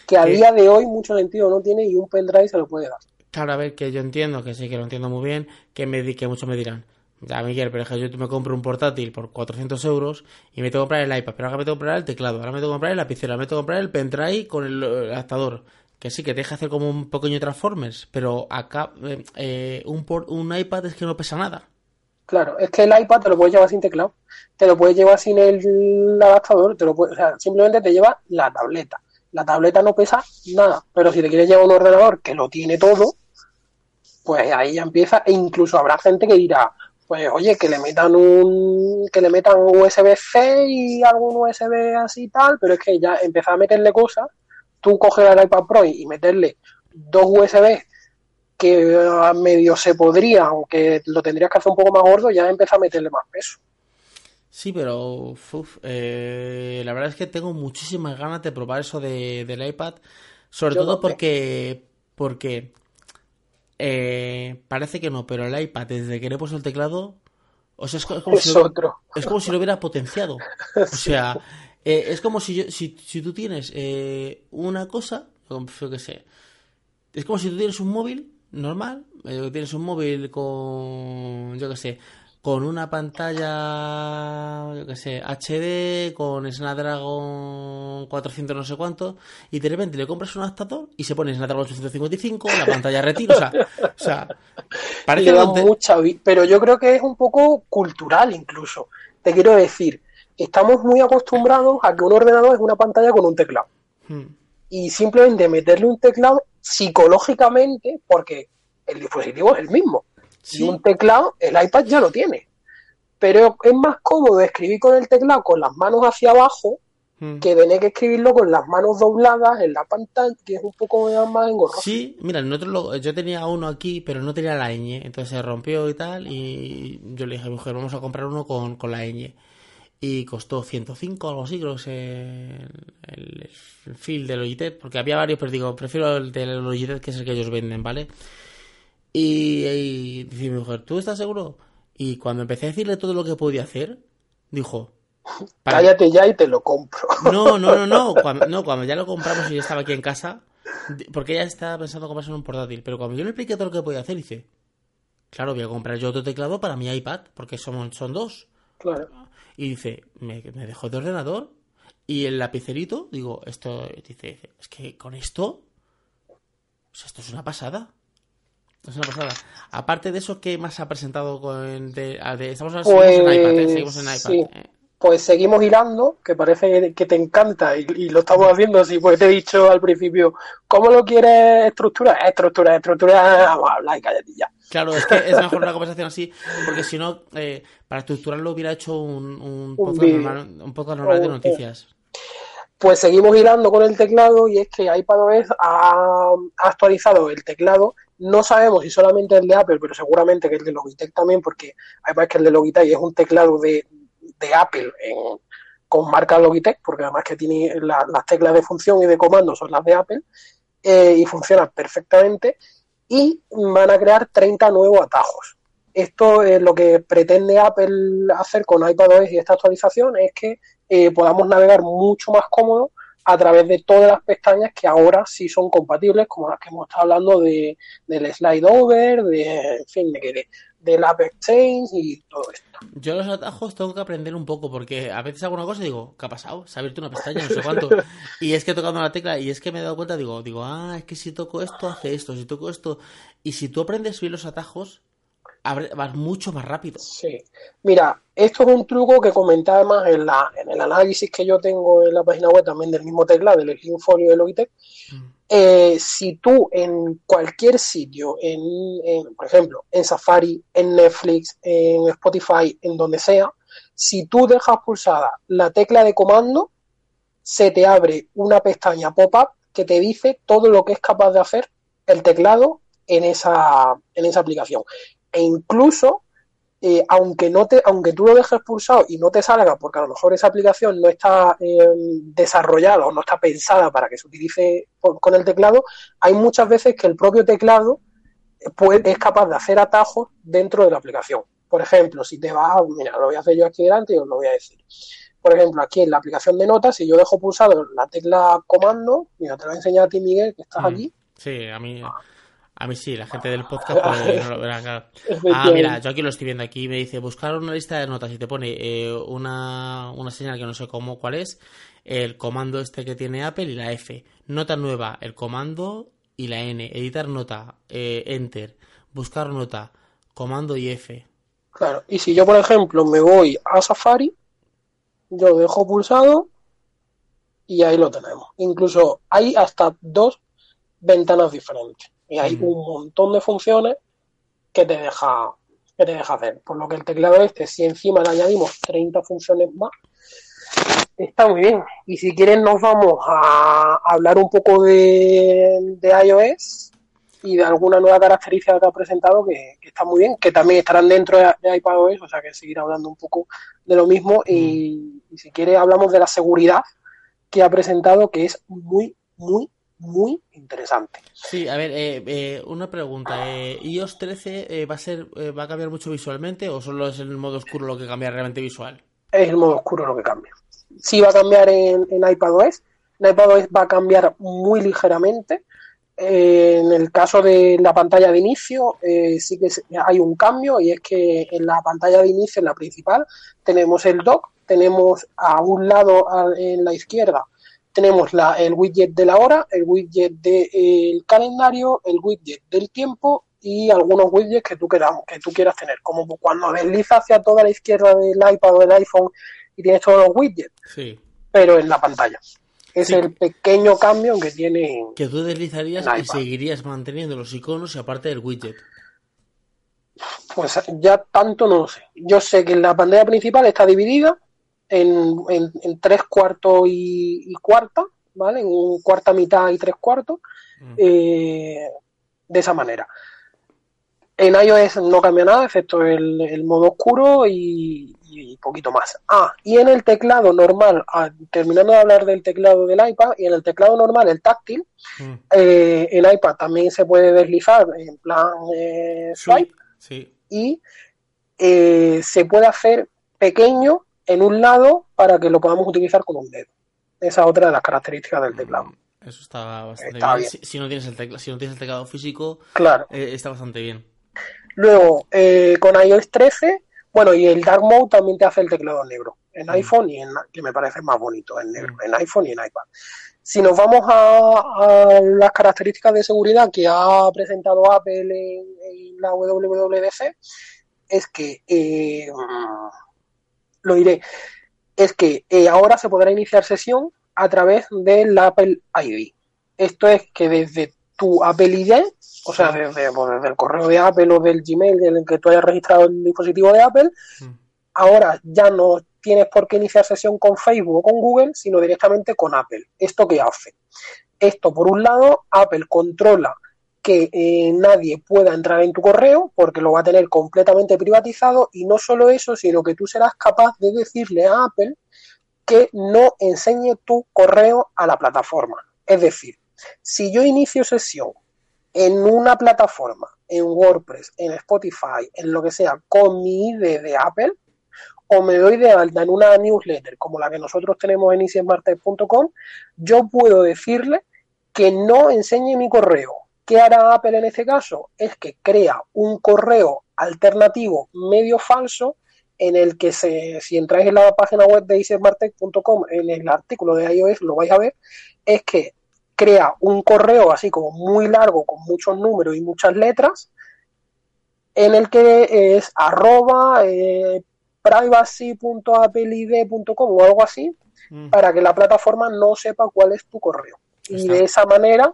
[SPEAKER 3] Que a día de hoy mucho sentido no tiene y un pendrive se lo puede dar.
[SPEAKER 2] Claro, a ver, que yo entiendo, que sí, que lo entiendo muy bien, que, me, que muchos me dirán, ya Miguel, pero es que yo me compro un portátil por 400 euros y me tengo que comprar el iPad, pero ahora me tengo que comprar el teclado, ahora me tengo que comprar el lapicero, ahora me tengo que comprar el pendrive con el, el adaptador. Que sí, que te deja hacer como un pequeño Transformers, pero acá eh, eh, un, por- un iPad es que no pesa nada.
[SPEAKER 3] Claro, es que el iPad te lo puedes llevar sin teclado, te lo puedes llevar sin el adaptador, te lo puedes, o sea, simplemente te lleva la tableta. La tableta no pesa nada, pero si te quieres llevar un ordenador que lo tiene todo, pues ahí ya empieza, e incluso habrá gente que dirá, pues oye, que le metan un, que le metan USB-C y algún USB así tal, pero es que ya empezar a meterle cosas, tú coges el iPad Pro y meterle dos USB que ah, medio se podría, aunque lo tendrías que hacer un poco más gordo, ya empieza a meterle más peso.
[SPEAKER 2] Sí, pero uf, eh, la verdad es que tengo muchísimas ganas de probar eso de, del iPad, sobre
[SPEAKER 3] Yo
[SPEAKER 2] todo porque porque eh, parece que no, pero el iPad desde que le he puesto el teclado, o sea, es, es como, si
[SPEAKER 3] Es
[SPEAKER 2] lo,
[SPEAKER 3] otro.
[SPEAKER 2] es como si lo hubiera potenciado. O sea, eh, es como si, yo, si, si tú tienes eh, una cosa, yo qué sé, es como si tú tienes un móvil normal, eh, tienes un móvil con, yo qué sé, con una pantalla, yo qué sé, HD, con Snapdragon 400 no sé cuánto, y de repente le compras un adaptador y se pone Snapdragon 855, la pantalla retiro, o sea, o sea parece
[SPEAKER 3] Le da mucha pero yo creo que es un poco cultural incluso. Te quiero decir, estamos muy acostumbrados a que un ordenador es una pantalla con un teclado.
[SPEAKER 2] Hmm.
[SPEAKER 3] Y simplemente meterle un teclado psicológicamente, porque el dispositivo es el mismo.
[SPEAKER 2] Sí.
[SPEAKER 3] Y un teclado, el iPad ya lo tiene. Pero es más cómodo escribir con el teclado con las manos hacia abajo
[SPEAKER 2] Hmm.
[SPEAKER 3] que tener que escribirlo con las manos dobladas en la pantalla, que es un poco más engorroso.
[SPEAKER 2] Sí, mira, nosotros yo tenía uno aquí, pero no tenía la ñ, entonces se rompió y tal, y yo le dije a mi mujer, vamos a comprar uno con, con la ñ. Y costó 105 o algo así, creo que se... el, el feel de Logitech, porque había varios, pero digo, prefiero el de Logitech, que es el que ellos venden, ¿vale? Y, y dice mi mujer, ¿tú estás seguro? Y cuando empecé a decirle todo lo que podía hacer, dijo, para-
[SPEAKER 3] Cállate ya y te lo compro.
[SPEAKER 2] no, no, no, no. Cuando, no, cuando ya lo compramos y yo estaba aquí en casa, porque ella estaba pensando comprarse un portátil, pero cuando yo le expliqué todo lo que podía hacer, dice, claro, voy a comprar yo otro teclado para mi iPad, porque son, son dos.
[SPEAKER 3] Claro.
[SPEAKER 2] Y dice, me, me dejó de ordenador y el lapicerito, digo, esto, dice, es que con esto, pues esto es una pasada. Es una pasada. Aparte de eso, ¿qué más ha presentado con de, de- estamos seguimos en iPad, ¿eh?
[SPEAKER 3] Pues,
[SPEAKER 2] Seguimos en iPad.
[SPEAKER 3] sí.
[SPEAKER 2] ¿eh?
[SPEAKER 3] Pues seguimos hilando, que parece que te encanta y, y lo estamos haciendo así, pues te he dicho al principio, ¿cómo lo quieres estructurar? Estructura, estructura, vamos a hablar y cállate ya.
[SPEAKER 2] Claro, es que es mejor una conversación así, porque si no, eh, para estructurarlo hubiera hecho un, un podcast, normal, un podcast normal de noticias.
[SPEAKER 3] Pues seguimos hilando con el teclado y es que iPadOS ha, ha actualizado el teclado. No sabemos si solamente el de Apple, pero seguramente que el de Logitech también, porque además que el de Logitech es un teclado de, de Apple en- con marca Logitech, porque además que tiene la- las teclas de función y de comando son las de Apple eh, y funcionan perfectamente. Y van a crear 30 nuevos atajos. Esto es lo que pretende Apple hacer con iPadOS y esta actualización es que eh, podamos navegar mucho más cómodo a través de todas las pestañas que ahora sí son compatibles, como las que hemos estado hablando de, del slide over, de, en fin, de, de- del App Exchange y todo esto.
[SPEAKER 2] Yo los atajos tengo que aprender un poco, porque a veces hago una cosa y digo, ¿qué ha pasado? Se ha abierto una pestaña, no sé cuánto. Y es que he tocado la tecla y es que me he dado cuenta, digo, digo, ah, es que si toco esto, hace esto, si toco esto. Y si tú aprendes bien los atajos, vas mucho más rápido.
[SPEAKER 3] Sí. Mira, esto es un truco que comentaba además en, la, en el análisis que yo tengo en la página web también del mismo teclado, del Slim Folio de Logitech. Eh, si tú en cualquier sitio, en, en, por ejemplo, en Safari, en Netflix, en Spotify, en donde sea, si tú dejas pulsada la tecla de comando, se te abre una pestaña pop-up que te dice todo lo que es capaz de hacer el teclado en esa, en esa aplicación. E incluso, eh, aunque, no te, aunque tú lo dejes pulsado y no te salga, porque a lo mejor esa aplicación no está eh, desarrollada o no está pensada para que se utilice por- con el teclado, hay muchas veces que el propio teclado eh, puede- es capaz de hacer atajos dentro de la aplicación. Por ejemplo, si te vas, mira, lo voy a hacer yo aquí delante y os lo voy a decir. Por ejemplo, aquí en la aplicación de notas, si yo dejo pulsado la tecla comando, mira, te lo voy a enseñar a ti, Miguel, que estás
[SPEAKER 2] Mm.
[SPEAKER 3] aquí.
[SPEAKER 2] Sí, a mí, a mí sí, la gente del podcast pues, no lo verá, claro. Ah, mira, yo aquí lo estoy viendo aquí, me dice buscar una lista de notas y te pone eh, una, una señal que no sé cómo cuál es, el comando este que tiene Apple y la F. Nota nueva, el comando y la N. Editar nota, eh, enter. Buscar nota, comando y F.
[SPEAKER 3] Claro, y si yo, por ejemplo, me voy a Safari, yo dejo pulsado y ahí lo tenemos. Incluso hay hasta dos ventanas diferentes y hay
[SPEAKER 2] Mm.
[SPEAKER 3] un montón de funciones que te deja que te deja hacer. Por lo que el teclado este, si encima le añadimos 30 funciones más, está muy bien. Y si quieren nos vamos a hablar un poco de, de iOS y de alguna nueva característica que ha presentado que, que está muy bien, que también estarán dentro de, de iPadOS, o sea que seguir hablando un poco de lo mismo y, y si quiere hablamos de la seguridad que ha presentado que es muy, muy, muy interesante.
[SPEAKER 2] Sí, a ver, eh, eh, una pregunta. Eh, ¿iOS 13 eh, va a ser eh, va a cambiar mucho visualmente o solo es el modo oscuro lo que cambia realmente visual?
[SPEAKER 3] Es el modo oscuro lo que cambia. Sí va a cambiar en, en iPadOS, en iPadOS va a cambiar muy ligeramente. En el caso de la pantalla de inicio, eh, sí que hay un cambio y es que en la pantalla de inicio, en la principal, tenemos el dock, tenemos a un lado a- en la izquierda, tenemos la, el widget de la hora, el widget del calendario, el widget del tiempo y algunos widgets que tú, quieras, que tú quieras tener, como cuando deslizas hacia toda la izquierda del iPad o del iPhone y tienes todos los widgets,
[SPEAKER 2] Sí.
[SPEAKER 3] pero en la pantalla. Es
[SPEAKER 2] Sí.
[SPEAKER 3] el pequeño cambio que tiene
[SPEAKER 2] Que tú deslizarías
[SPEAKER 3] En
[SPEAKER 2] y seguirías manteniendo los iconos y aparte del widget.
[SPEAKER 3] Pues ya tanto no lo sé. Yo sé que la pantalla principal está dividida en, en- en tres cuartos y, y cuarta, ¿vale? En cuarta mitad y tres cuartos,
[SPEAKER 2] Mm.
[SPEAKER 3] eh, de esa manera. En iOS no cambia nada, excepto el, el modo oscuro y, y, poquito más. Ah, y en el teclado normal, ah, terminando de hablar del teclado del iPad, y en el teclado normal, el táctil, mm. eh, el iPad también se puede deslizar en plan eh, swipe.
[SPEAKER 2] Sí,
[SPEAKER 3] Y eh, se puede hacer pequeño en un lado para que lo podamos utilizar con un dedo. Esa es otra de las características del teclado.
[SPEAKER 2] Mm, eso está bastante bien. Si, no tienes el teclado, si no tienes el teclado físico,
[SPEAKER 3] claro.
[SPEAKER 2] está bastante bien.
[SPEAKER 3] Luego, eh, con iOS 13, bueno, y el Dark Mode también te hace el teclado negro en mm. iPhone y en, que me parece más bonito, en negro, mm. en iPhone y en iPad. Si nos vamos a, las características de seguridad que ha presentado Apple en, la WWDC, es que, eh, lo diré, es que eh, ahora se podrá iniciar sesión a través del Apple ID. Esto es que desde tu Apple ID o sea, desde, pues, el correo de Apple o del Gmail en el que tú hayas registrado el dispositivo de Apple, mm. ahora ya no tienes por qué iniciar sesión con Facebook o con Google, sino directamente con Apple. ¿Esto qué hace? Esto, por un lado, Apple controla que eh, nadie pueda entrar en tu correo porque lo va a tener completamente privatizado y no solo eso, sino que tú serás capaz de decirle a Apple que no enseñe tu correo a la plataforma. Es decir, si yo inicio sesión en una plataforma, en WordPress, en Spotify, en lo que sea, con mi ID de Apple, o me doy de alta en una newsletter como la que nosotros tenemos en easysmartech.com, yo puedo decirle que no enseñe mi correo. ¿Qué hará Apple en este caso? Es que crea un correo alternativo medio falso en el que se, si entráis en la página web de easysmartech.com en el artículo de iOS lo vais a ver, es que crea un correo así como muy largo con muchos números y muchas letras en el que es arroba eh, privacy.appleid.com o algo así mm. para que la plataforma no sepa cuál es tu correo. y de esa manera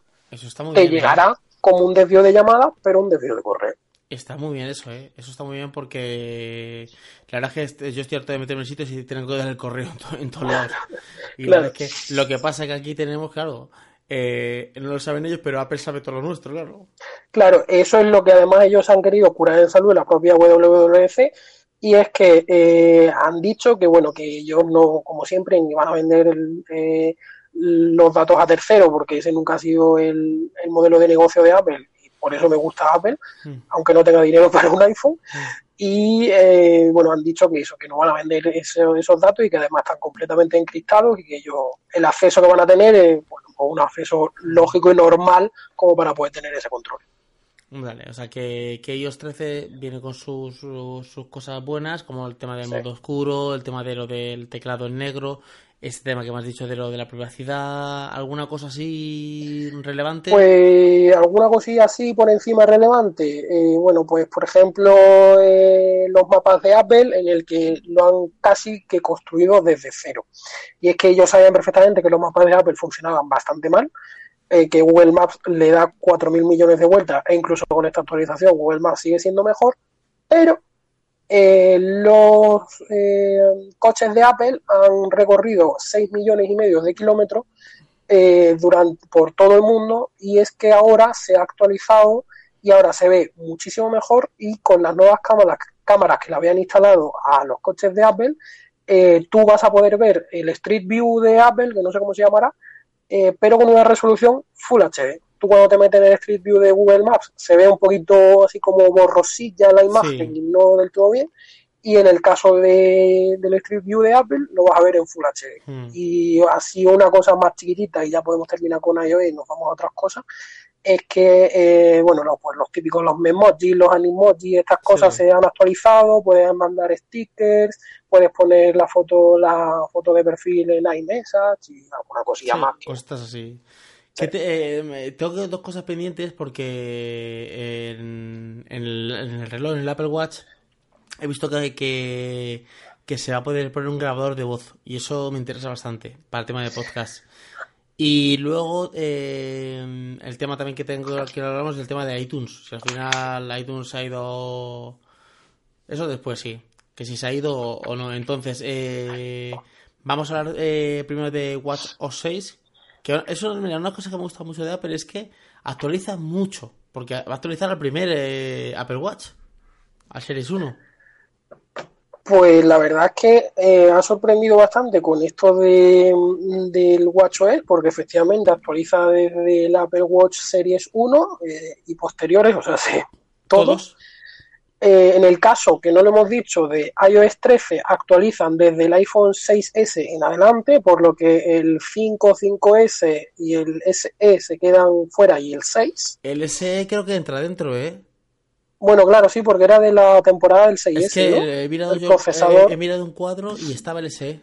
[SPEAKER 3] te llegará como un desvío de llamada, pero un desvío de correo.
[SPEAKER 2] Está muy bien eso, ¿eh? Eso está muy bien porque la verdad es que yo estoy harto de meterme en sitios y tener que dar el correo en, todos lados. Y la verdad es que lo que pasa es que aquí tenemos, claro, eh, no lo saben ellos, pero Apple sabe todo lo nuestro, claro.
[SPEAKER 3] Claro, eso es lo que además ellos han querido curar en salud en la propia WWF y es que eh, han dicho que bueno que ellos no, como siempre, van a vender eh, los datos a terceros porque ese nunca ha sido el, modelo de negocio de Apple y por eso me gusta Apple, mm. aunque no tenga dinero para un iPhone. Mm. Y bueno, han dicho que eso, que no van a vender esos datos y que además están completamente encriptados y que ellos, el acceso que van a tener es, bueno, o un acceso lógico y normal como para poder tener ese control.
[SPEAKER 2] Vale, o sea que, que iOS 13 viene con sus, sus, cosas buenas, como el tema del modo oscuro, el tema de lo del teclado en negro, este tema que me has dicho de lo de la privacidad, ¿alguna cosa así relevante?
[SPEAKER 3] Pues alguna cosilla así por encima relevante. Eh, bueno, pues por ejemplo eh, los mapas de Apple en el que lo han casi que construido desde cero. Y es que ellos sabían perfectamente que los mapas de Apple funcionaban bastante mal, eh, que Google Maps le da 4.000 millones de vueltas e incluso con esta actualización Google Maps sigue siendo mejor, pero eh, los eh, coches de Apple han recorrido 6 millones y medio de kilómetros eh, durante, por todo el mundo y es que ahora se ha actualizado y ahora se ve muchísimo mejor y con las nuevas cámaras, cámaras que le habían instalado a los coches de Apple, tú vas a poder ver el Street View de Apple, que no sé cómo se llamará, pero con una resolución Full HD tú cuando te metes en el Street View de Google Maps se ve un poquito así como borrosilla la imagen y no del todo bien. Y en el caso de, del Street View de Apple lo vas a ver en Full HD. Hmm. Y así una cosa más chiquitita y ya podemos terminar con iOS y nos vamos a otras cosas es que, eh, bueno, los, pues los típicos, los memojis, los animojis, estas cosas se han actualizado, puedes mandar stickers, puedes poner la foto la foto de perfil en iMessage y alguna cosilla más.
[SPEAKER 2] Cosas así. Eh, tengo dos cosas pendientes porque en, el, reloj, en el Apple Watch, he visto que, que, se va a poder poner un grabador de voz y eso me interesa bastante para el tema de podcast. Y luego eh, el tema también que tengo que hablamos es el tema de iTunes. Si al final iTunes ha ido... Eso después sí, que si se ha ido o no. Entonces, eh, vamos a hablar primero de Watch OS 6, que eso, mira, una cosa que me gusta mucho de Apple es que actualiza mucho, Porque va a actualizar al primer eh, Apple Watch, al Series 1.
[SPEAKER 3] Pues la verdad es que eh, ha sorprendido bastante con esto de, del WatchOS, porque efectivamente actualiza desde el Apple Watch Series 1 eh, y posteriores, o sea, sí, todos.
[SPEAKER 2] Todos.
[SPEAKER 3] Eh, en el caso que no lo hemos dicho de iOS 13, actualizan desde el iPhone 6S en adelante, por lo que el 5, 5S y el SE se quedan fuera y el 6.
[SPEAKER 2] El SE creo que entra dentro, ¿eh?
[SPEAKER 3] Bueno, claro, sí, porque era de la temporada del 6S.
[SPEAKER 2] Es que
[SPEAKER 3] ¿no?
[SPEAKER 2] he mirado
[SPEAKER 3] El
[SPEAKER 2] yo,
[SPEAKER 3] procesador.
[SPEAKER 2] he mirado un cuadro y estaba el SE.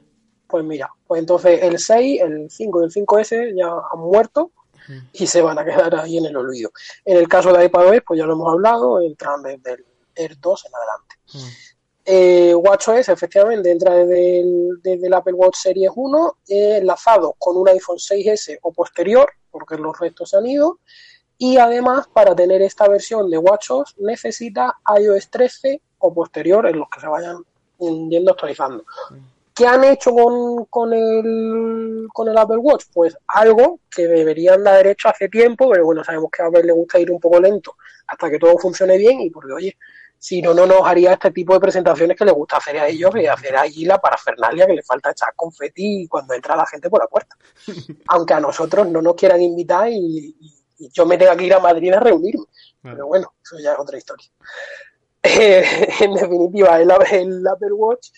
[SPEAKER 3] Pues mira, pues entonces el 6, el 5 y el 5S ya han muerto y se van a quedar ahí en el olvido. En el caso de iPadOS, pues ya lo hemos hablado, entran desde el Air 2 en adelante.
[SPEAKER 2] Mm.
[SPEAKER 3] Eh, WatchOS efectivamente entra desde el, desde el Apple Watch Series 1, eh, enlazado con un iPhone 6S o posterior, porque los restos se han ido, y además para tener esta versión de WatchOS necesita iOS 13 o posterior en los que se vayan mm, yendo actualizando. ¿Qué han hecho con, con, el, con el Apple Watch? Pues algo que deberían de haber hecho hace tiempo, pero bueno, sabemos que a Apple le gusta ir un poco lento hasta que todo funcione bien y porque, oye, si no, no nos haría este tipo de presentaciones que les gusta hacer a ellos y hacer allí la parafernalia que le falta echar confeti cuando entra la gente por la puerta. Aunque a nosotros no nos quieran invitar y, y- y yo me tenga que ir a Madrid a reunirme. Pero bueno, eso ya es otra historia. Eh, en definitiva, el, el Apple Watch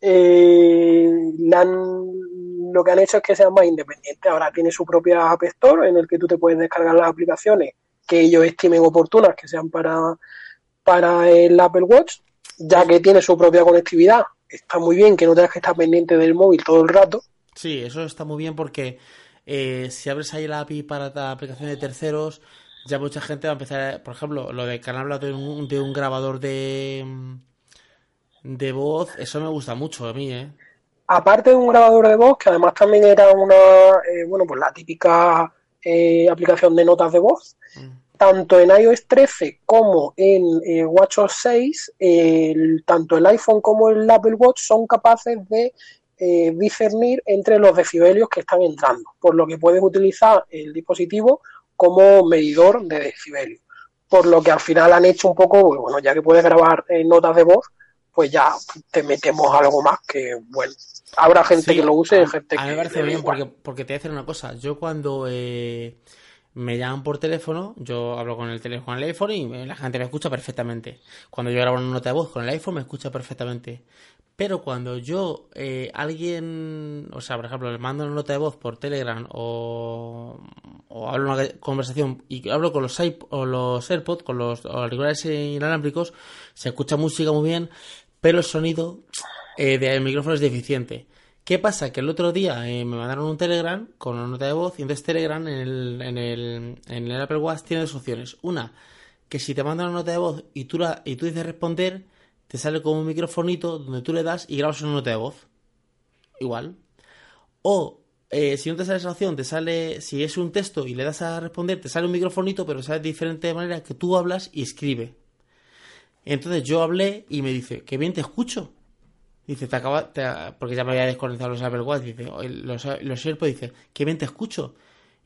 [SPEAKER 3] eh, han- lo que han hecho es que sea más independiente. Ahora tiene su propia App Store en el que tú te puedes descargar las aplicaciones que ellos estimen oportunas que sean para, para el Apple Watch, ya que tiene su propia conectividad. Está muy bien que no tengas que estar pendiente del móvil todo el rato.
[SPEAKER 2] Sí, eso está muy bien porque eh, si abres ahí la API para la aplicación de terceros, ya mucha gente va a empezar, a- por ejemplo, lo de que han hablado de un, de un grabador de, de voz, eso me gusta mucho a mí, ¿eh?
[SPEAKER 3] aparte de un grabador de voz, que además también era una, eh, bueno, pues la típica eh, aplicación de notas de voz,
[SPEAKER 2] Mm.
[SPEAKER 3] Tanto en iOS 13 como en eh, WatchOS 6, el- tanto el iPhone como el Apple Watch son capaces de eh, discernir entre los decibelios que están entrando, por lo que puedes utilizar el dispositivo como medidor de decibelios. Por lo que al final han hecho un poco, pues, bueno, ya que puedes grabar eh, notas de voz, pues ya te metemos algo más que, bueno, habrá gente
[SPEAKER 2] Sí,
[SPEAKER 3] que lo use y
[SPEAKER 2] a- a mí
[SPEAKER 3] que
[SPEAKER 2] me parece bien porque, porque te voy a decir una cosa. Yo cuando eh, me llaman por teléfono, yo hablo con el teléfono con el iPhone y me- la gente me escucha perfectamente. Cuando yo grabo una nota de voz con el iPhone me escucha perfectamente. Pero cuando yo, eh, alguien, o sea, por ejemplo, le mando una nota de voz por Telegram o, o hablo una conversación y hablo con los, iP- o los AirPods, con los auriculares inalámbricos, se escucha música muy bien, pero el sonido eh, del micrófono es deficiente. ¿Qué pasa? Que el otro día eh, me mandaron un Telegram con una nota de voz y entonces Telegram en el, en el, en el Apple Watch tiene dos opciones. Una, que si te mandan una nota de voz y tú, la, y tú dices responder, te sale como un microfonito donde tú le das y grabas una nota de voz. Igual. O eh, si no te sale esa opción, te sale, si es un texto y le das a responder, te sale un microfonito, pero sale de diferente manera que tú hablas y escribe. Entonces yo hablé y me dice, que bien te escucho. Dice, te acaba, te- porque ya me había desconectado los Apple Watch, dice, los, los AirPods, dice, que bien te escucho.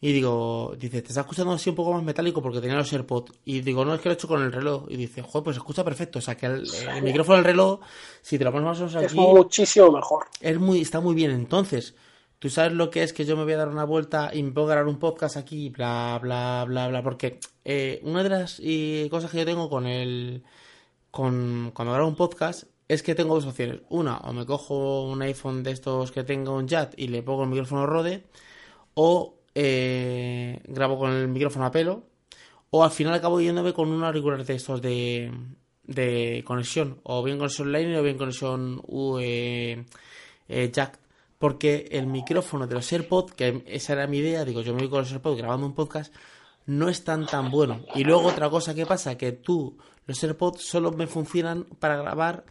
[SPEAKER 2] Y digo, dice, te está escuchando así un poco más metálico porque tenía los AirPods. Y digo, no, es que lo he hecho con el reloj. Y dice, joder, pues escucha perfecto. O sea, que el, el micrófono del reloj, si te lo pones más o menos
[SPEAKER 3] Es
[SPEAKER 2] aquí,
[SPEAKER 3] muchísimo mejor.
[SPEAKER 2] es muy, está muy bien. Entonces, tú sabes lo que es que yo me voy a dar una vuelta y me puedo grabar un podcast aquí, bla, bla, bla, bla. Porque eh, una de las eh, cosas que yo tengo con el. Con, cuando grabo un podcast es que tengo dos opciones. Una, o me cojo un iPhone de estos que tenga un JAT y le pongo el micrófono Rode, o eh, grabo con el micrófono a pelo, o al final acabo yéndome con un auricular de estos de, de conexión, o bien conexión Lightning o bien conexión U, eh, eh, jack. Porque el micrófono de los AirPods, que esa era mi idea, digo, yo me voy con los AirPods grabando un podcast, no es tan tan bueno. Y luego otra cosa que pasa, que tú, los AirPods solo me funcionan para grabar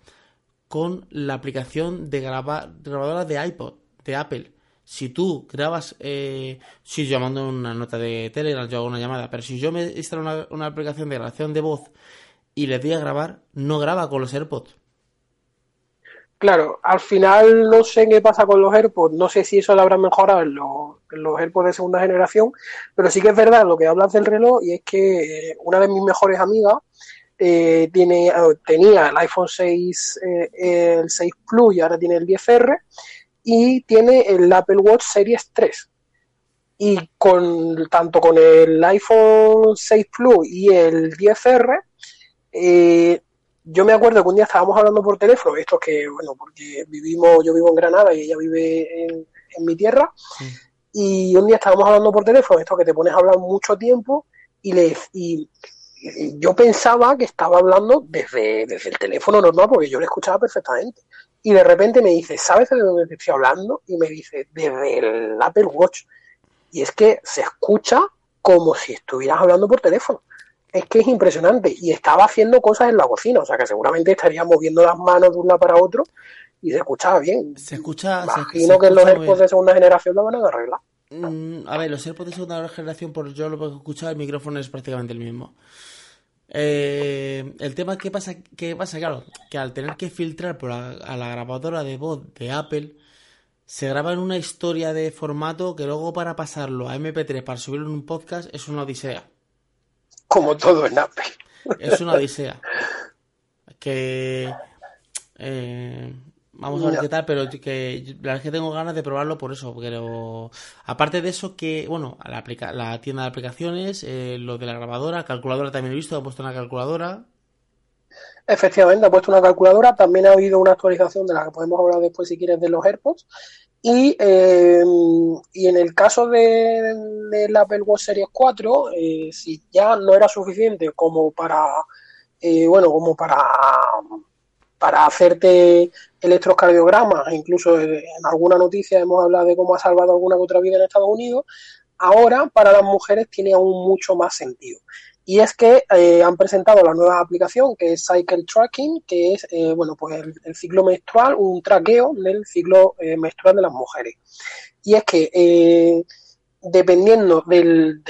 [SPEAKER 2] con la aplicación de grabar, grabadora de iPod, de Apple. Si tú grabas, eh, si yo mando una nota de Telegram, yo hago una llamada, pero si yo me instalo una, una aplicación de grabación de voz y le doy a grabar, no graba con los AirPods.
[SPEAKER 3] Claro, al final no sé qué pasa con los AirPods, no sé si eso lo habrá mejorado en los, en los AirPods de segunda generación, pero sí que es verdad lo que hablas del reloj y es que eh, una de mis mejores amigas eh, tiene, tenía el iPhone 6, eh, el 6 Plus y ahora tiene el 10R y tiene el Apple Watch Series 3. Y con tanto con el iPhone 6 Plus y el 10R, eh, yo me acuerdo que un día estábamos hablando por teléfono, esto que, bueno, porque vivimos, yo vivo en Granada y ella vive en, mi tierra, y un día estábamos hablando por teléfono, esto que te pones a hablar mucho tiempo, y, le, y, yo pensaba que estaba hablando desde, desde el teléfono normal, porque yo le escuchaba perfectamente. Y de repente me dice, ¿sabes de dónde te estoy hablando? Y me dice, desde el Apple Watch. Y es que se escucha como si estuvieras hablando por teléfono es que es impresionante. Y estaba haciendo cosas en la cocina, o sea que seguramente estaría moviendo las manos de un lado para otro y se escuchaba bien.
[SPEAKER 2] Se escucha.
[SPEAKER 3] Imagino que los AirPods de segunda generación lo van a arreglar.
[SPEAKER 2] Mm, a ver, los AirPods de segunda generación, por yo lo que he escuchado, el micrófono es prácticamente el mismo. Eh, el tema que pasa, que pasa, claro, que al tener que filtrar por a la grabadora de voz de Apple, se graba en una historia de formato que luego para pasarlo a MP3 para subirlo en un podcast es una odisea
[SPEAKER 3] como todo en Apple.
[SPEAKER 2] Es una odisea. Que. Eh, vamos a ver qué tal, pero que la verdad es que tengo ganas de probarlo por eso. Pero aparte de eso, que, bueno, la, la tienda de aplicaciones, eh, lo de la grabadora, calculadora también he visto, ha puesto una calculadora.
[SPEAKER 3] Efectivamente, ha puesto una calculadora. También ha habido una actualización de la que podemos hablar después si quieres de los AirPods. Y, eh, y en el caso del de, Apple Watch Series 4, eh, si ya no era suficiente como para, eh, bueno, como para, para hacerte electrocardiogramas, incluso en alguna noticia hemos hablado de cómo ha salvado alguna otra vida en Estados Unidos, ahora para las mujeres tiene aún mucho más sentido. Y es que eh, han presentado la nueva aplicación que es Cycle Tracking, que es eh, bueno pues el, ciclo menstrual, un traqueo del ciclo eh, menstrual de las mujeres. Y es que dependiendo de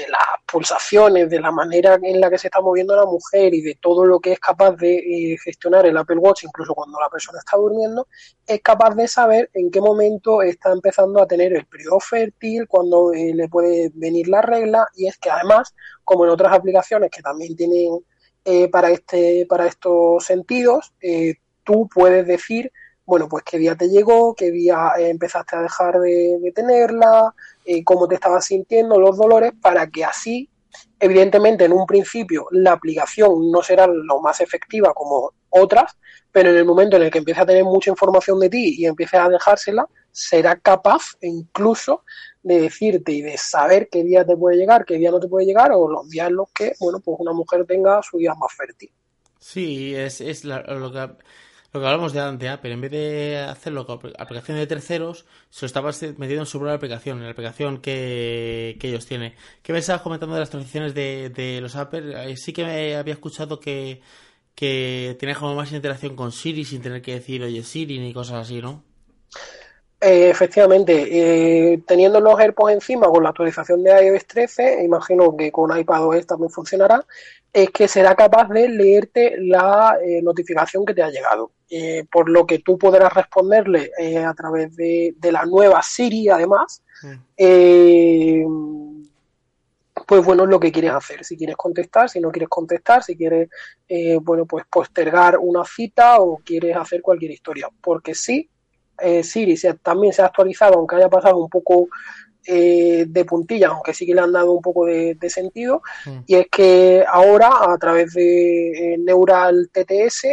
[SPEAKER 3] las pulsaciones, de la manera en la que se está moviendo la mujer y de todo lo que es capaz de eh, gestionar el Apple Watch, incluso cuando la persona está durmiendo, es capaz de saber en qué momento está empezando a tener el periodo fértil, cuando eh, le puede venir la regla, y es que además, como en otras aplicaciones que también tienen eh, para, este, para estos sentidos, tú puedes decir bueno, pues qué día te llegó, qué día empezaste a dejar de, tenerla, eh, cómo te estabas sintiendo, los dolores, para que así, evidentemente, en un principio la aplicación no será lo más efectiva como otras, pero en el momento en el que empiece a tener mucha información de ti y empieces a dejársela, será capaz incluso de decirte y de saber qué día te puede llegar, qué día no te puede llegar, o los días en los que, bueno, pues una mujer tenga su día más fértil.
[SPEAKER 2] Sí, es, es lo que lo que hablamos de, antes, pero en vez de hacerlo con aplicación de terceros, se lo estaba metiendo en su propia aplicación, en la aplicación que, ellos tienen. ¿Qué me estabas comentando de las transiciones de, los Apple? Eh, sí que me había escuchado que, que tenía como más interacción con Siri sin tener que decir oye Siri ni cosas así, ¿no?
[SPEAKER 3] Eh, efectivamente, eh, teniendo los AirPods encima con la actualización de iOS 13, imagino que con iPadOS también funcionará, es que será capaz de leerte la eh, notificación que te ha llegado. por lo que tú podrás responderle a través de, la nueva Siri, además, mm. pues bueno, es lo que quieres hacer. Si quieres contestar, si no quieres contestar, si quieres, bueno, pues postergar una cita o quieres hacer cualquier historia. Porque sí, eh, Siri también se ha actualizado, aunque haya pasado un poco eh, de puntilla, aunque sí que le han dado un poco de, sentido, mm. y es que ahora a través de eh, Neural TTS,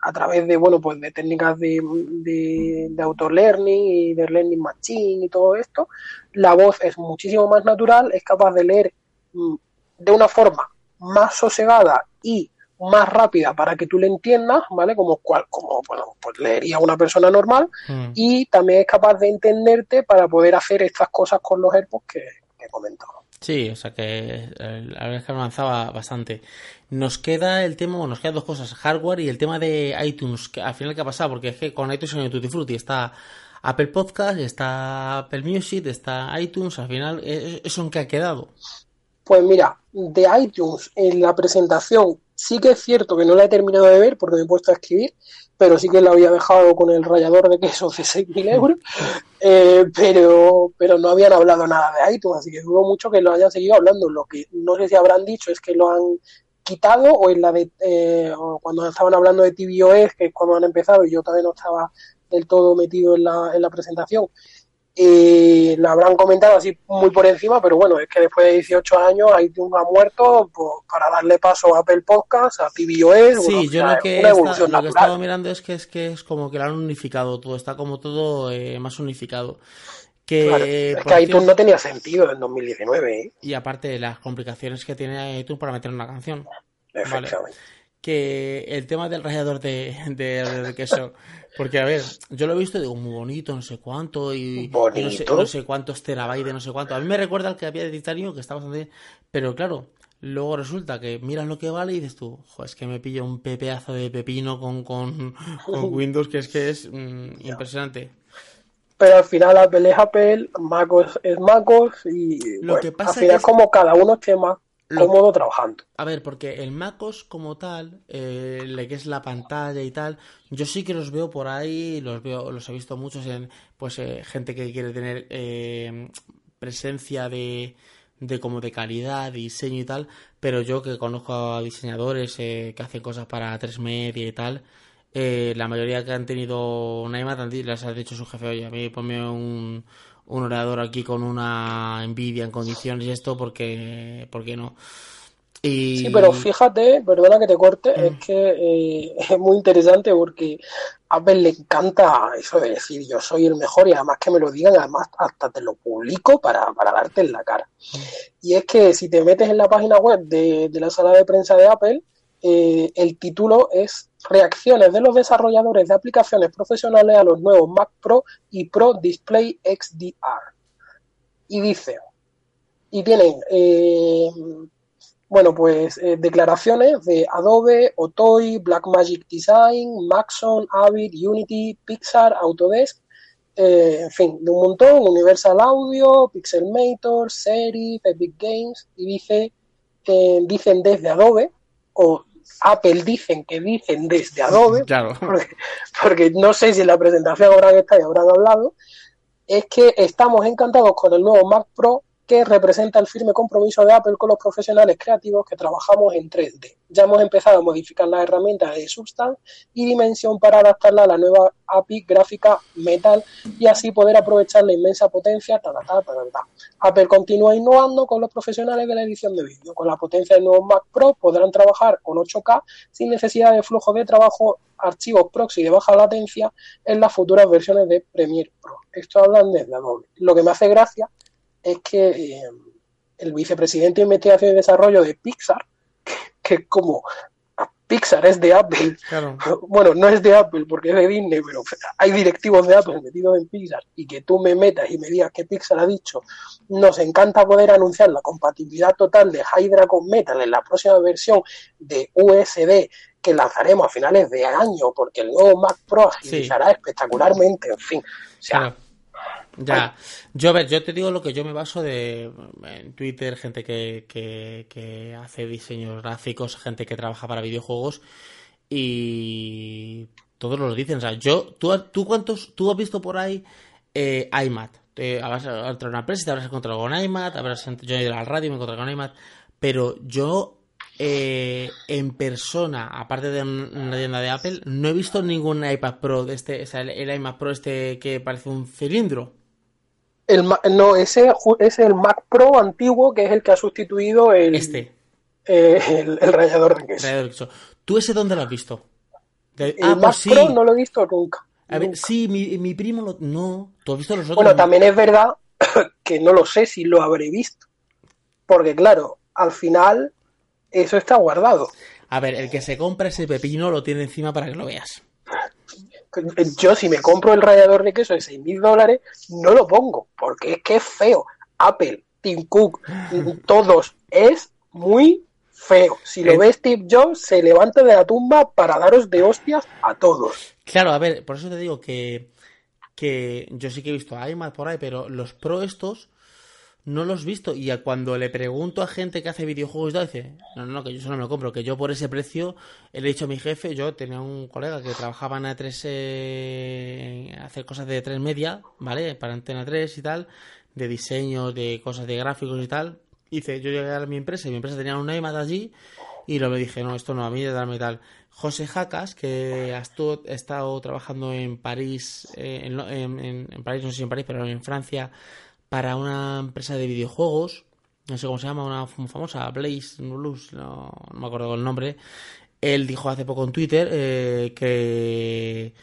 [SPEAKER 3] a través de bueno pues de técnicas de, de, de auto learning y de learning machine y todo esto, la voz es muchísimo más natural, es capaz de leer mm, de una forma más sosegada y más rápida para que tú le entiendas, ¿vale? Como, cual, como bueno, pues leería una persona normal mm. y también es capaz de entenderte para poder hacer estas cosas con los AirPods que, he comentado.
[SPEAKER 2] Sí, o sea que eh, la verdad es que avanzaba bastante. Nos queda el tema, bueno, nos quedan dos cosas, hardware y el tema de iTunes, que al final qué ha pasado, porque es que con iTunes en Tutti Frutti está Apple Podcast, está Apple Music, está iTunes, al final, ¿e-, e-, ¿eso en qué ha quedado?
[SPEAKER 3] Pues mira, de iTunes en la presentación sí que es cierto que no la he terminado de ver porque me he puesto a escribir, pero sí que lo había dejado con el rallador de queso de 6.000 euros, eh, pero, pero no habían hablado nada de iTunes, así que dudo mucho que lo hayan seguido hablando. Lo que no sé si habrán dicho es que lo han quitado o en la de eh, cuando estaban hablando de tvOS, que es cuando han empezado y yo todavía no estaba del todo metido en la, en la presentación, y lo habrán comentado así muy por encima, pero bueno, es que después de 18 años iTunes ha muerto pues, para darle paso a Apple Podcast, a tvOS.
[SPEAKER 2] Sí, yo lo que, está, lo que he estado mirando es que es que es como que lo han unificado todo, está como todo eh, más unificado. Que,
[SPEAKER 3] es que iTunes no tenía sentido en 2019. ¿eh?
[SPEAKER 2] Y aparte, las complicaciones que tiene iTunes para meter una canción.
[SPEAKER 3] Efectivamente.
[SPEAKER 2] Que el tema del rallador de, de, de queso porque, a ver, yo lo he visto, digo, muy bonito, no sé cuánto, y, no, sé, no, sé, cuántos terabytes, no sé cuánto. A mí me recuerda al que había de titanio, que está bastante. Pero claro, luego resulta que miras lo que vale y dices tú, es que me pillo un pepeazo de pepino con, con, Windows, que es que es mm, impresionante.
[SPEAKER 3] Pero al final Apple es Apple, MacOS es MacOS, y lo que pasa al final es como cada uno esté más cómodo trabajando.
[SPEAKER 2] A ver, porque el MacOS como tal, eh, que es la pantalla y tal, yo sí que los veo por ahí, los veo, los he visto muchos en, pues, eh, gente que quiere tener eh, presencia de, de como de calidad, diseño y tal, pero yo que conozco a diseñadores eh, que hacen cosas para 3 media y tal, la mayoría que han tenido una iMac les ha dicho su jefe, oye, a mí ponme un, un orador aquí con una Nvidia en condiciones y esto porque, porque no.
[SPEAKER 3] Y... Sí, pero fíjate, perdona que te corte, es que eh, es muy interesante porque a Apple le encanta eso de decir yo soy el mejor y además que me lo digan, además hasta te lo publico para, para darte en la cara. Mm. Y es que si te metes en la página web de, de la sala de prensa de Apple, eh, el título es Reacciones de los desarrolladores de aplicaciones profesionales a los nuevos Mac Pro y Pro Display XDR. Y dice, y tienen, eh, bueno, pues eh, declaraciones de Adobe, Otoy, Blackmagic Design, Maxon, Avid, Unity, Pixar, Autodesk, en fin, de un montón, Universal Audio, Pixelmator, Serif, Epic Games, y dice, dicen desde Adobe, o Apple dicen que dicen desde Adobe, porque, no sé si en la presentación habrán estado y habrán hablado, es que estamos encantados con el nuevo Mac Pro que representa el firme compromiso de Apple con los profesionales creativos que trabajamos en 3D. Ya hemos empezado a modificar las herramientas de Substance y Dimension para adaptarla a la nueva API gráfica Metal y así poder aprovechar la inmensa potencia. Apple continúa innovando con los profesionales de la edición de vídeo. Con la potencia del nuevo Mac Pro podrán trabajar con 8K sin necesidad de flujo de trabajo, archivos proxy de baja latencia en las futuras versiones de Premiere Pro. Esto hablan desde Adobe. Lo que me hace gracia es que eh, el vicepresidente de investigación y desarrollo de Pixar, que, es como Pixar es de Apple, bueno, no es de Apple porque es de Disney, pero hay directivos de Apple metidos en Pixar y que tú me metas y me digas que Pixar ha dicho, nos encanta poder anunciar la compatibilidad total de Hydra con Metal en la próxima versión de USB que lanzaremos a finales de año porque el nuevo Mac Pro agilizará espectacularmente, en fin, o sea...
[SPEAKER 2] Ya, yo a ver, yo te digo lo que yo me baso de en Twitter, gente que, que, hace diseños gráficos, gente que trabaja para videojuegos y todos lo dicen. O sea, yo, tú, tú cuántos, tú has visto por ahí eh, iMac, te, habrás entrado a una empresa, te habrás encontrado con iMac, habrás, yo he ido al radio y me he encontrado con iMac, pero yo eh, en persona, aparte de una tienda de Apple, no he visto ningún iPad Pro de este, o sea, el iMac Pro este que parece un cilindro.
[SPEAKER 3] El, no, ese es el Mac Pro antiguo que es el que ha sustituido el,
[SPEAKER 2] este.
[SPEAKER 3] Eh, el, rayador de queso.
[SPEAKER 2] ¿Tú ese dónde lo has visto?
[SPEAKER 3] el ah, Mac pues Pro no lo he visto nunca.
[SPEAKER 2] A ver, sí, mi, mi primo lo... No, tú has visto los otros.
[SPEAKER 3] Bueno, también es verdad que no lo sé si lo habré visto. Porque claro, al final eso está guardado.
[SPEAKER 2] A ver, el que se compra ese pepino lo tiene encima para que lo veas
[SPEAKER 3] yo si me compro el rallador de queso de 6 mil dólares, no lo pongo, porque es que es feo. Apple, Tim Cook, todos, es muy feo. Si lo ves Steve Jobs, se levanta de la tumba para daros de hostias a todos.
[SPEAKER 2] Claro, a ver, por eso te digo que, que yo sí que he visto a iMac por ahí, pero los Pro estos no los he visto. Y cuando le pregunto a gente que hace videojuegos dice, no, no, que yo eso no me lo compro, que yo por ese precio le he dicho a mi jefe, yo tenía un colega que trabajaba en A3, eh, hacer cosas de 3 media, ¿vale? Para Antena 3 y tal, de diseño, de cosas de gráficos y tal. Dice, yo llegué a mi empresa y mi empresa tenía un iMac allí y lo me dije, no, esto no, a mí de darme tal. José Jacas, que ha estado trabajando en París, eh, en, en, en París, no sé si en París, pero en Francia, para una empresa de videojuegos, no sé cómo se llama, una famosa, Blaze Blues, no, me acuerdo el nombre. Él dijo hace poco en Twitter eh, que,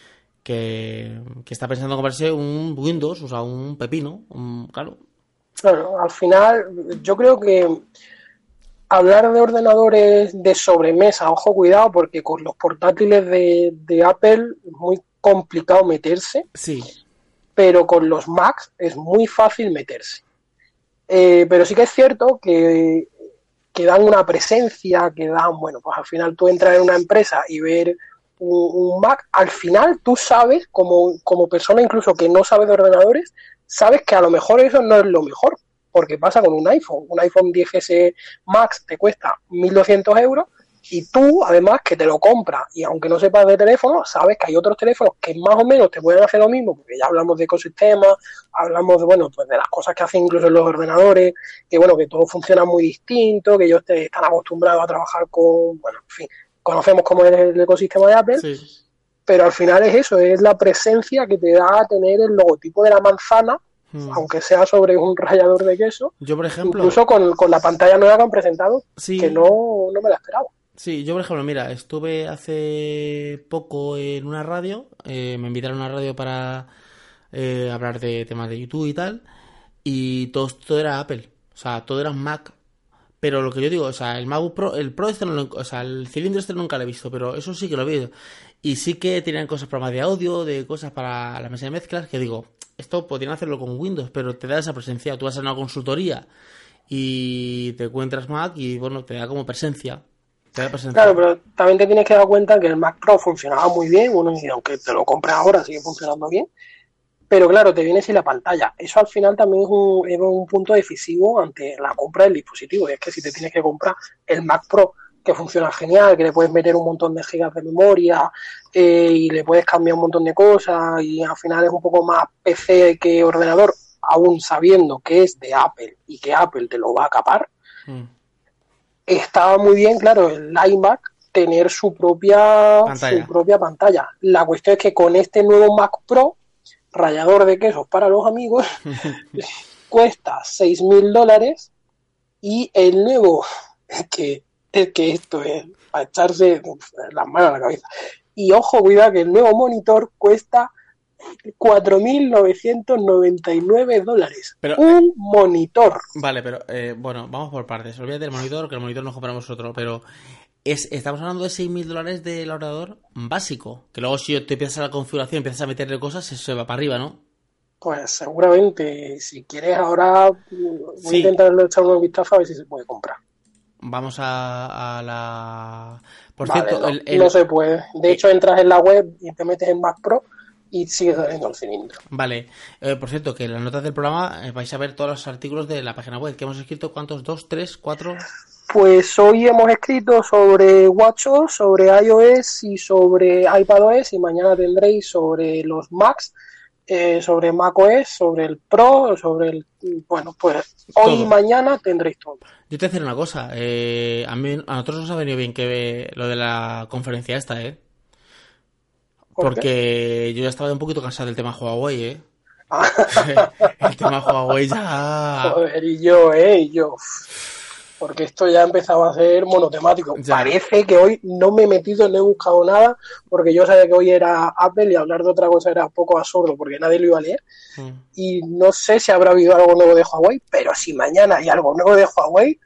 [SPEAKER 2] que, está pensando en comprarse un Windows, o sea, un pepino, un, claro.
[SPEAKER 3] Claro, al final yo creo que hablar de ordenadores de sobremesa, ojo cuidado, porque con los portátiles de, de Apple es muy complicado meterse.
[SPEAKER 2] Sí
[SPEAKER 3] pero con los Macs es muy fácil meterse. Eh, pero sí que es cierto que, que, dan una presencia, que dan, bueno, pues al final tú entras en una empresa y ver un, Mac, al final tú sabes, como, como persona incluso que no sabe de ordenadores, sabes que a lo mejor eso no es lo mejor, porque pasa con un iPhone. Un iPhone 10S Max te cuesta 1.200 euros y tú, además, que te lo compras y aunque no sepas de teléfono, sabes que hay otros teléfonos que más o menos te pueden hacer lo mismo, porque ya hablamos de ecosistemas, hablamos de, bueno, pues de las cosas que hacen incluso los ordenadores, que bueno, que todo funciona muy distinto, que ellos te están acostumbrados a trabajar con, bueno, en fin, conocemos cómo es el ecosistema de Apple. Pero al final es eso, es la presencia que te da a tener el logotipo de la manzana hmm. aunque sea sobre un rallador de queso.
[SPEAKER 2] Yo, por ejemplo.
[SPEAKER 3] Incluso con, la pantalla nueva que han presentado, que no, no me la esperaba.
[SPEAKER 2] Sí, yo por ejemplo, mira, estuve hace poco en una radio, eh, me invitaron a una radio para eh, hablar de temas de YouTube y tal, y todo, todo era Apple, o sea, todo era Mac, pero lo que yo digo, o sea, el MacBook Pro, el Pro este no lo, o sea, el cilindro este nunca lo he visto, pero eso sí que lo he visto. Y sí que tenían cosas, programas de audio, de cosas para la mesa de mezclas, que digo, esto podrían hacerlo con Windows, pero te da esa presencia. Tú vas a una consultoría y te encuentras Mac y bueno, te da como presencia.
[SPEAKER 3] Claro, pero también te tienes que dar cuenta que el Mac Pro funcionaba muy bien, bueno, y aunque te lo compres ahora sigue funcionando bien, pero claro, te viene sin la pantalla. Eso al final también es un, es un punto decisivo ante la compra del dispositivo, y es que si te tienes que comprar el Mac Pro, que funciona genial, que le puedes meter un montón de gigas de memoria eh, y le puedes cambiar un montón de cosas y al final es un poco más PC que ordenador, aún sabiendo que es de Apple y que Apple te lo va a capar, mm estaba muy bien, claro, el iMac tener su propia pantalla. su propia pantalla. La cuestión es que con este nuevo Mac Pro, rallador de quesos para los amigos, cuesta seis mil dólares y el nuevo, que, es que esto es para echarse las manos a la cabeza. Y ojo, cuidado que el nuevo monitor cuesta 4.999 dólares. Pero, un eh, monitor.
[SPEAKER 2] Vale, pero eh, bueno, vamos por partes. Olvídate del monitor, que el monitor no compramos otro, pero es, estamos hablando de 6.000 dólares del ordenador básico. Que luego si te empiezas a la configuración, empiezas a meterle cosas, se va para arriba, ¿no?
[SPEAKER 3] Pues seguramente, si quieres ahora, voy a intentar echar un vistazo a ver si se puede comprar.
[SPEAKER 2] Vamos a, la...
[SPEAKER 3] Por cierto, no, se puede. De hecho, entras en la web y te metes en Mac Pro y sigue saliendo el cilindro.
[SPEAKER 2] Vale, eh, por cierto, que en las notas del programa eh, vais a ver todos los artículos de la página web que hemos escrito. ¿Cuántos? ¿Dos, tres, cuatro?
[SPEAKER 3] Pues hoy hemos escrito sobre WatchOS, sobre iOS y sobre iPadOS y mañana tendréis sobre los Macs, eh, sobre macOS, sobre el Pro, sobre el... Bueno, pues hoy y mañana tendréis todo.
[SPEAKER 2] Yo te voy a decir una cosa, a, mí, a nosotros nos ha venido bien que lo de la conferencia esta, ¿eh? Porque yo ya estaba un poquito cansado del tema Huawei, ¿eh? el tema Huawei ya...
[SPEAKER 3] Joder, y yo, ¿eh? Y yo... Porque esto ya empezaba a ser monotemático. Parece que hoy no me he metido, no he buscado nada, porque yo sabía que hoy era Apple y hablar de otra cosa era un poco absurdo, porque nadie lo iba a leer. Mm. Y no sé si habrá habido algo nuevo de Huawei, pero si mañana hay algo nuevo de Huawei,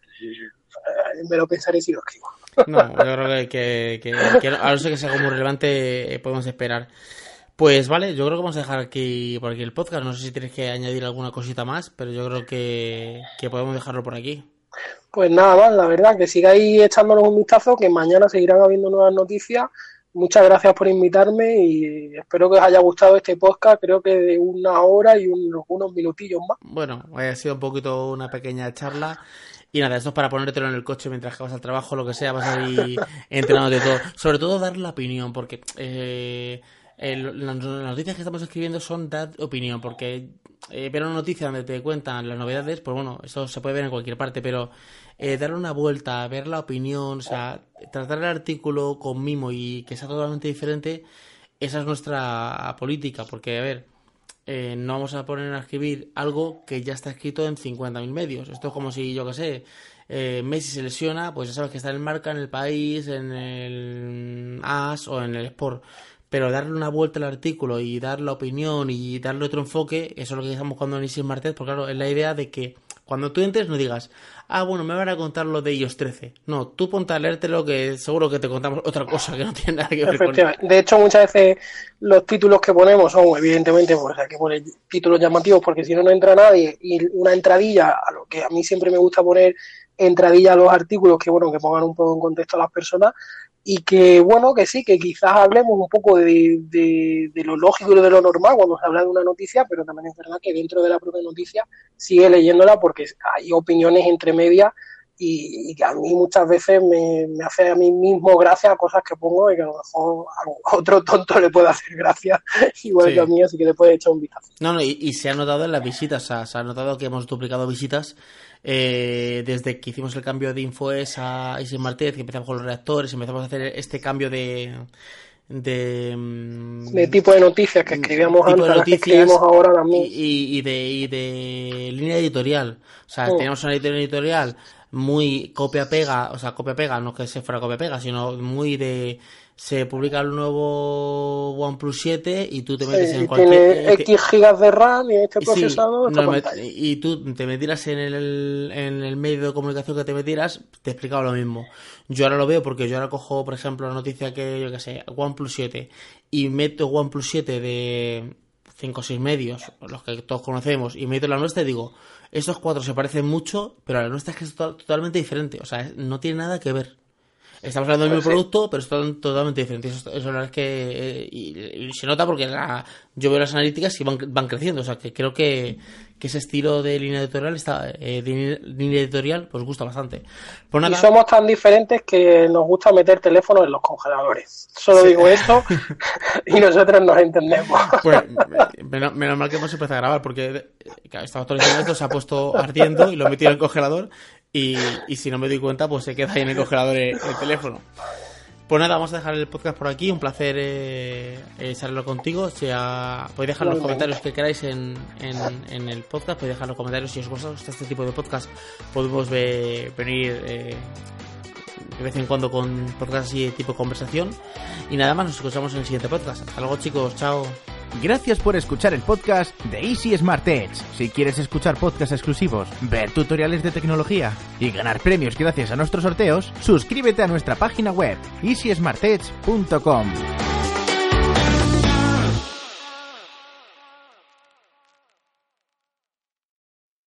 [SPEAKER 3] me lo pensaré si lo escribo.
[SPEAKER 2] No, yo creo que, que, a no ser que sea algo muy relevante, eh, podemos esperar. Pues vale, yo creo que vamos a dejar aquí por aquí el podcast. No sé si tienes que añadir alguna cosita más, pero yo creo que, podemos dejarlo por aquí.
[SPEAKER 3] Pues nada más, la verdad, que sigáis echándonos un vistazo, que mañana seguirán habiendo nuevas noticias muchas gracias por invitarme y espero que os haya gustado este podcast, creo que de una hora y unos minutillos más.
[SPEAKER 2] Bueno, ha sido un poquito una pequeña charla. Y nada, esto es para ponértelo en el coche mientras que vas al trabajo, lo que sea, vas a ir entrenando de todo. Sobre todo dar la opinión, porque eh, las noticias que estamos escribiendo son dar opinión, porque eh, ver una noticia donde te cuentan las novedades, pues bueno, eso se puede ver en cualquier parte, pero eh, darle una vuelta, ver la opinión, o sea, tratar el artículo con mimo y que sea totalmente diferente, esa es nuestra política, porque, a ver, eh, no vamos a poner a escribir algo que ya está escrito en 50.000 medios. Esto es como si, yo qué sé, eh, Messi se lesiona, pues ya sabes que está en el marca, en el país, en el AS o en el Sport. Pero darle una vuelta al artículo y dar la opinión y darle otro enfoque, eso es lo que estamos buscando en Isis Martínez, porque claro, es la idea de que cuando tú entres no digas, ah, bueno, me van a contar lo de ellos 13. No, tú ponte a leértelo que seguro que te contamos otra cosa que no tiene nada que ver con
[SPEAKER 3] De hecho, muchas veces los títulos que ponemos son, evidentemente, pues hay que poner títulos llamativos porque si no, no entra nadie. Y una entradilla, a lo que a mí siempre me gusta poner entradilla a los artículos que, bueno, que pongan un poco en contexto a las personas, y que bueno, que sí, que quizás hablemos un poco de, de, lo lógico y de lo normal cuando se habla de una noticia, pero también es verdad que dentro de la propia noticia sigue leyéndola porque hay opiniones entre medias y, que a mí muchas veces me, hace a mí mismo gracia cosas que pongo y que a lo mejor a otro tonto le puede hacer gracia, igual que a mí, así que le puede echar un vistazo.
[SPEAKER 2] No, no, y, se ha notado en las visitas, se ha notado que hemos duplicado visitas eh, desde que hicimos el cambio de Infoes a Isis Martínez, que empezamos con los reactores, empezamos a hacer este cambio de, de,
[SPEAKER 3] mm, de tipo de noticias que escribíamos antes, que escribimos ahora también.
[SPEAKER 2] Y, de, de línea editorial. O sea, teníamos una línea editorial muy copia-pega, o sea, copia-pega, no que se fuera copia-pega, sino muy de se publica el nuevo OnePlus 7 y tú te metes en cualquier...
[SPEAKER 3] Tiene X gigas de RAM y este procesador...
[SPEAKER 2] y tú te metieras en el, en el medio de comunicación que te metieras, te explicaba lo mismo. Yo ahora lo veo porque yo ahora cojo, por ejemplo, la noticia que, yo que sé, OnePlus 7 y meto OnePlus 7 de 5 o 6 medios, los que todos conocemos, y meto la nuestra y digo, estos cuatro se parecen mucho, pero la nuestra es que es totalmente diferente. O sea, no tiene nada que ver. Estamos hablando del mismo producto, pero son totalmente diferentes. Eso, eso verdad es que. Eh, y, se nota porque la, yo veo las analíticas y van, van creciendo. O sea, que creo que, que ese estilo de línea editorial está eh, línea editorial pues gusta bastante
[SPEAKER 3] pues y somos tan diferentes que nos gusta meter teléfonos en los congeladores solo digo esto y nosotros nos entendemos
[SPEAKER 2] pues menos, mal que hemos empezado a grabar porque claro, estaba actualizando esto se ha puesto ardiendo y lo he metido en el congelador y, y si no me doy cuenta pues se queda ahí en el congelador el teléfono pues nada, vamos a dejar el podcast por aquí. Un placer eh, eh contigo. sea, podéis dejar los comentarios que queráis en, en, el podcast. Podéis dejar los comentarios si os gusta este tipo de podcast. Podemos venir eh, de vez en cuando con podcasts así de tipo conversación. Y nada más, nos escuchamos en el siguiente podcast. Hasta luego, chicos. Chao.
[SPEAKER 1] Gracias por escuchar el podcast de Easy Smart Edge. Si quieres escuchar podcasts exclusivos, ver tutoriales de tecnología y ganar premios gracias a nuestros sorteos, suscríbete a nuestra página web easysmartedge.com.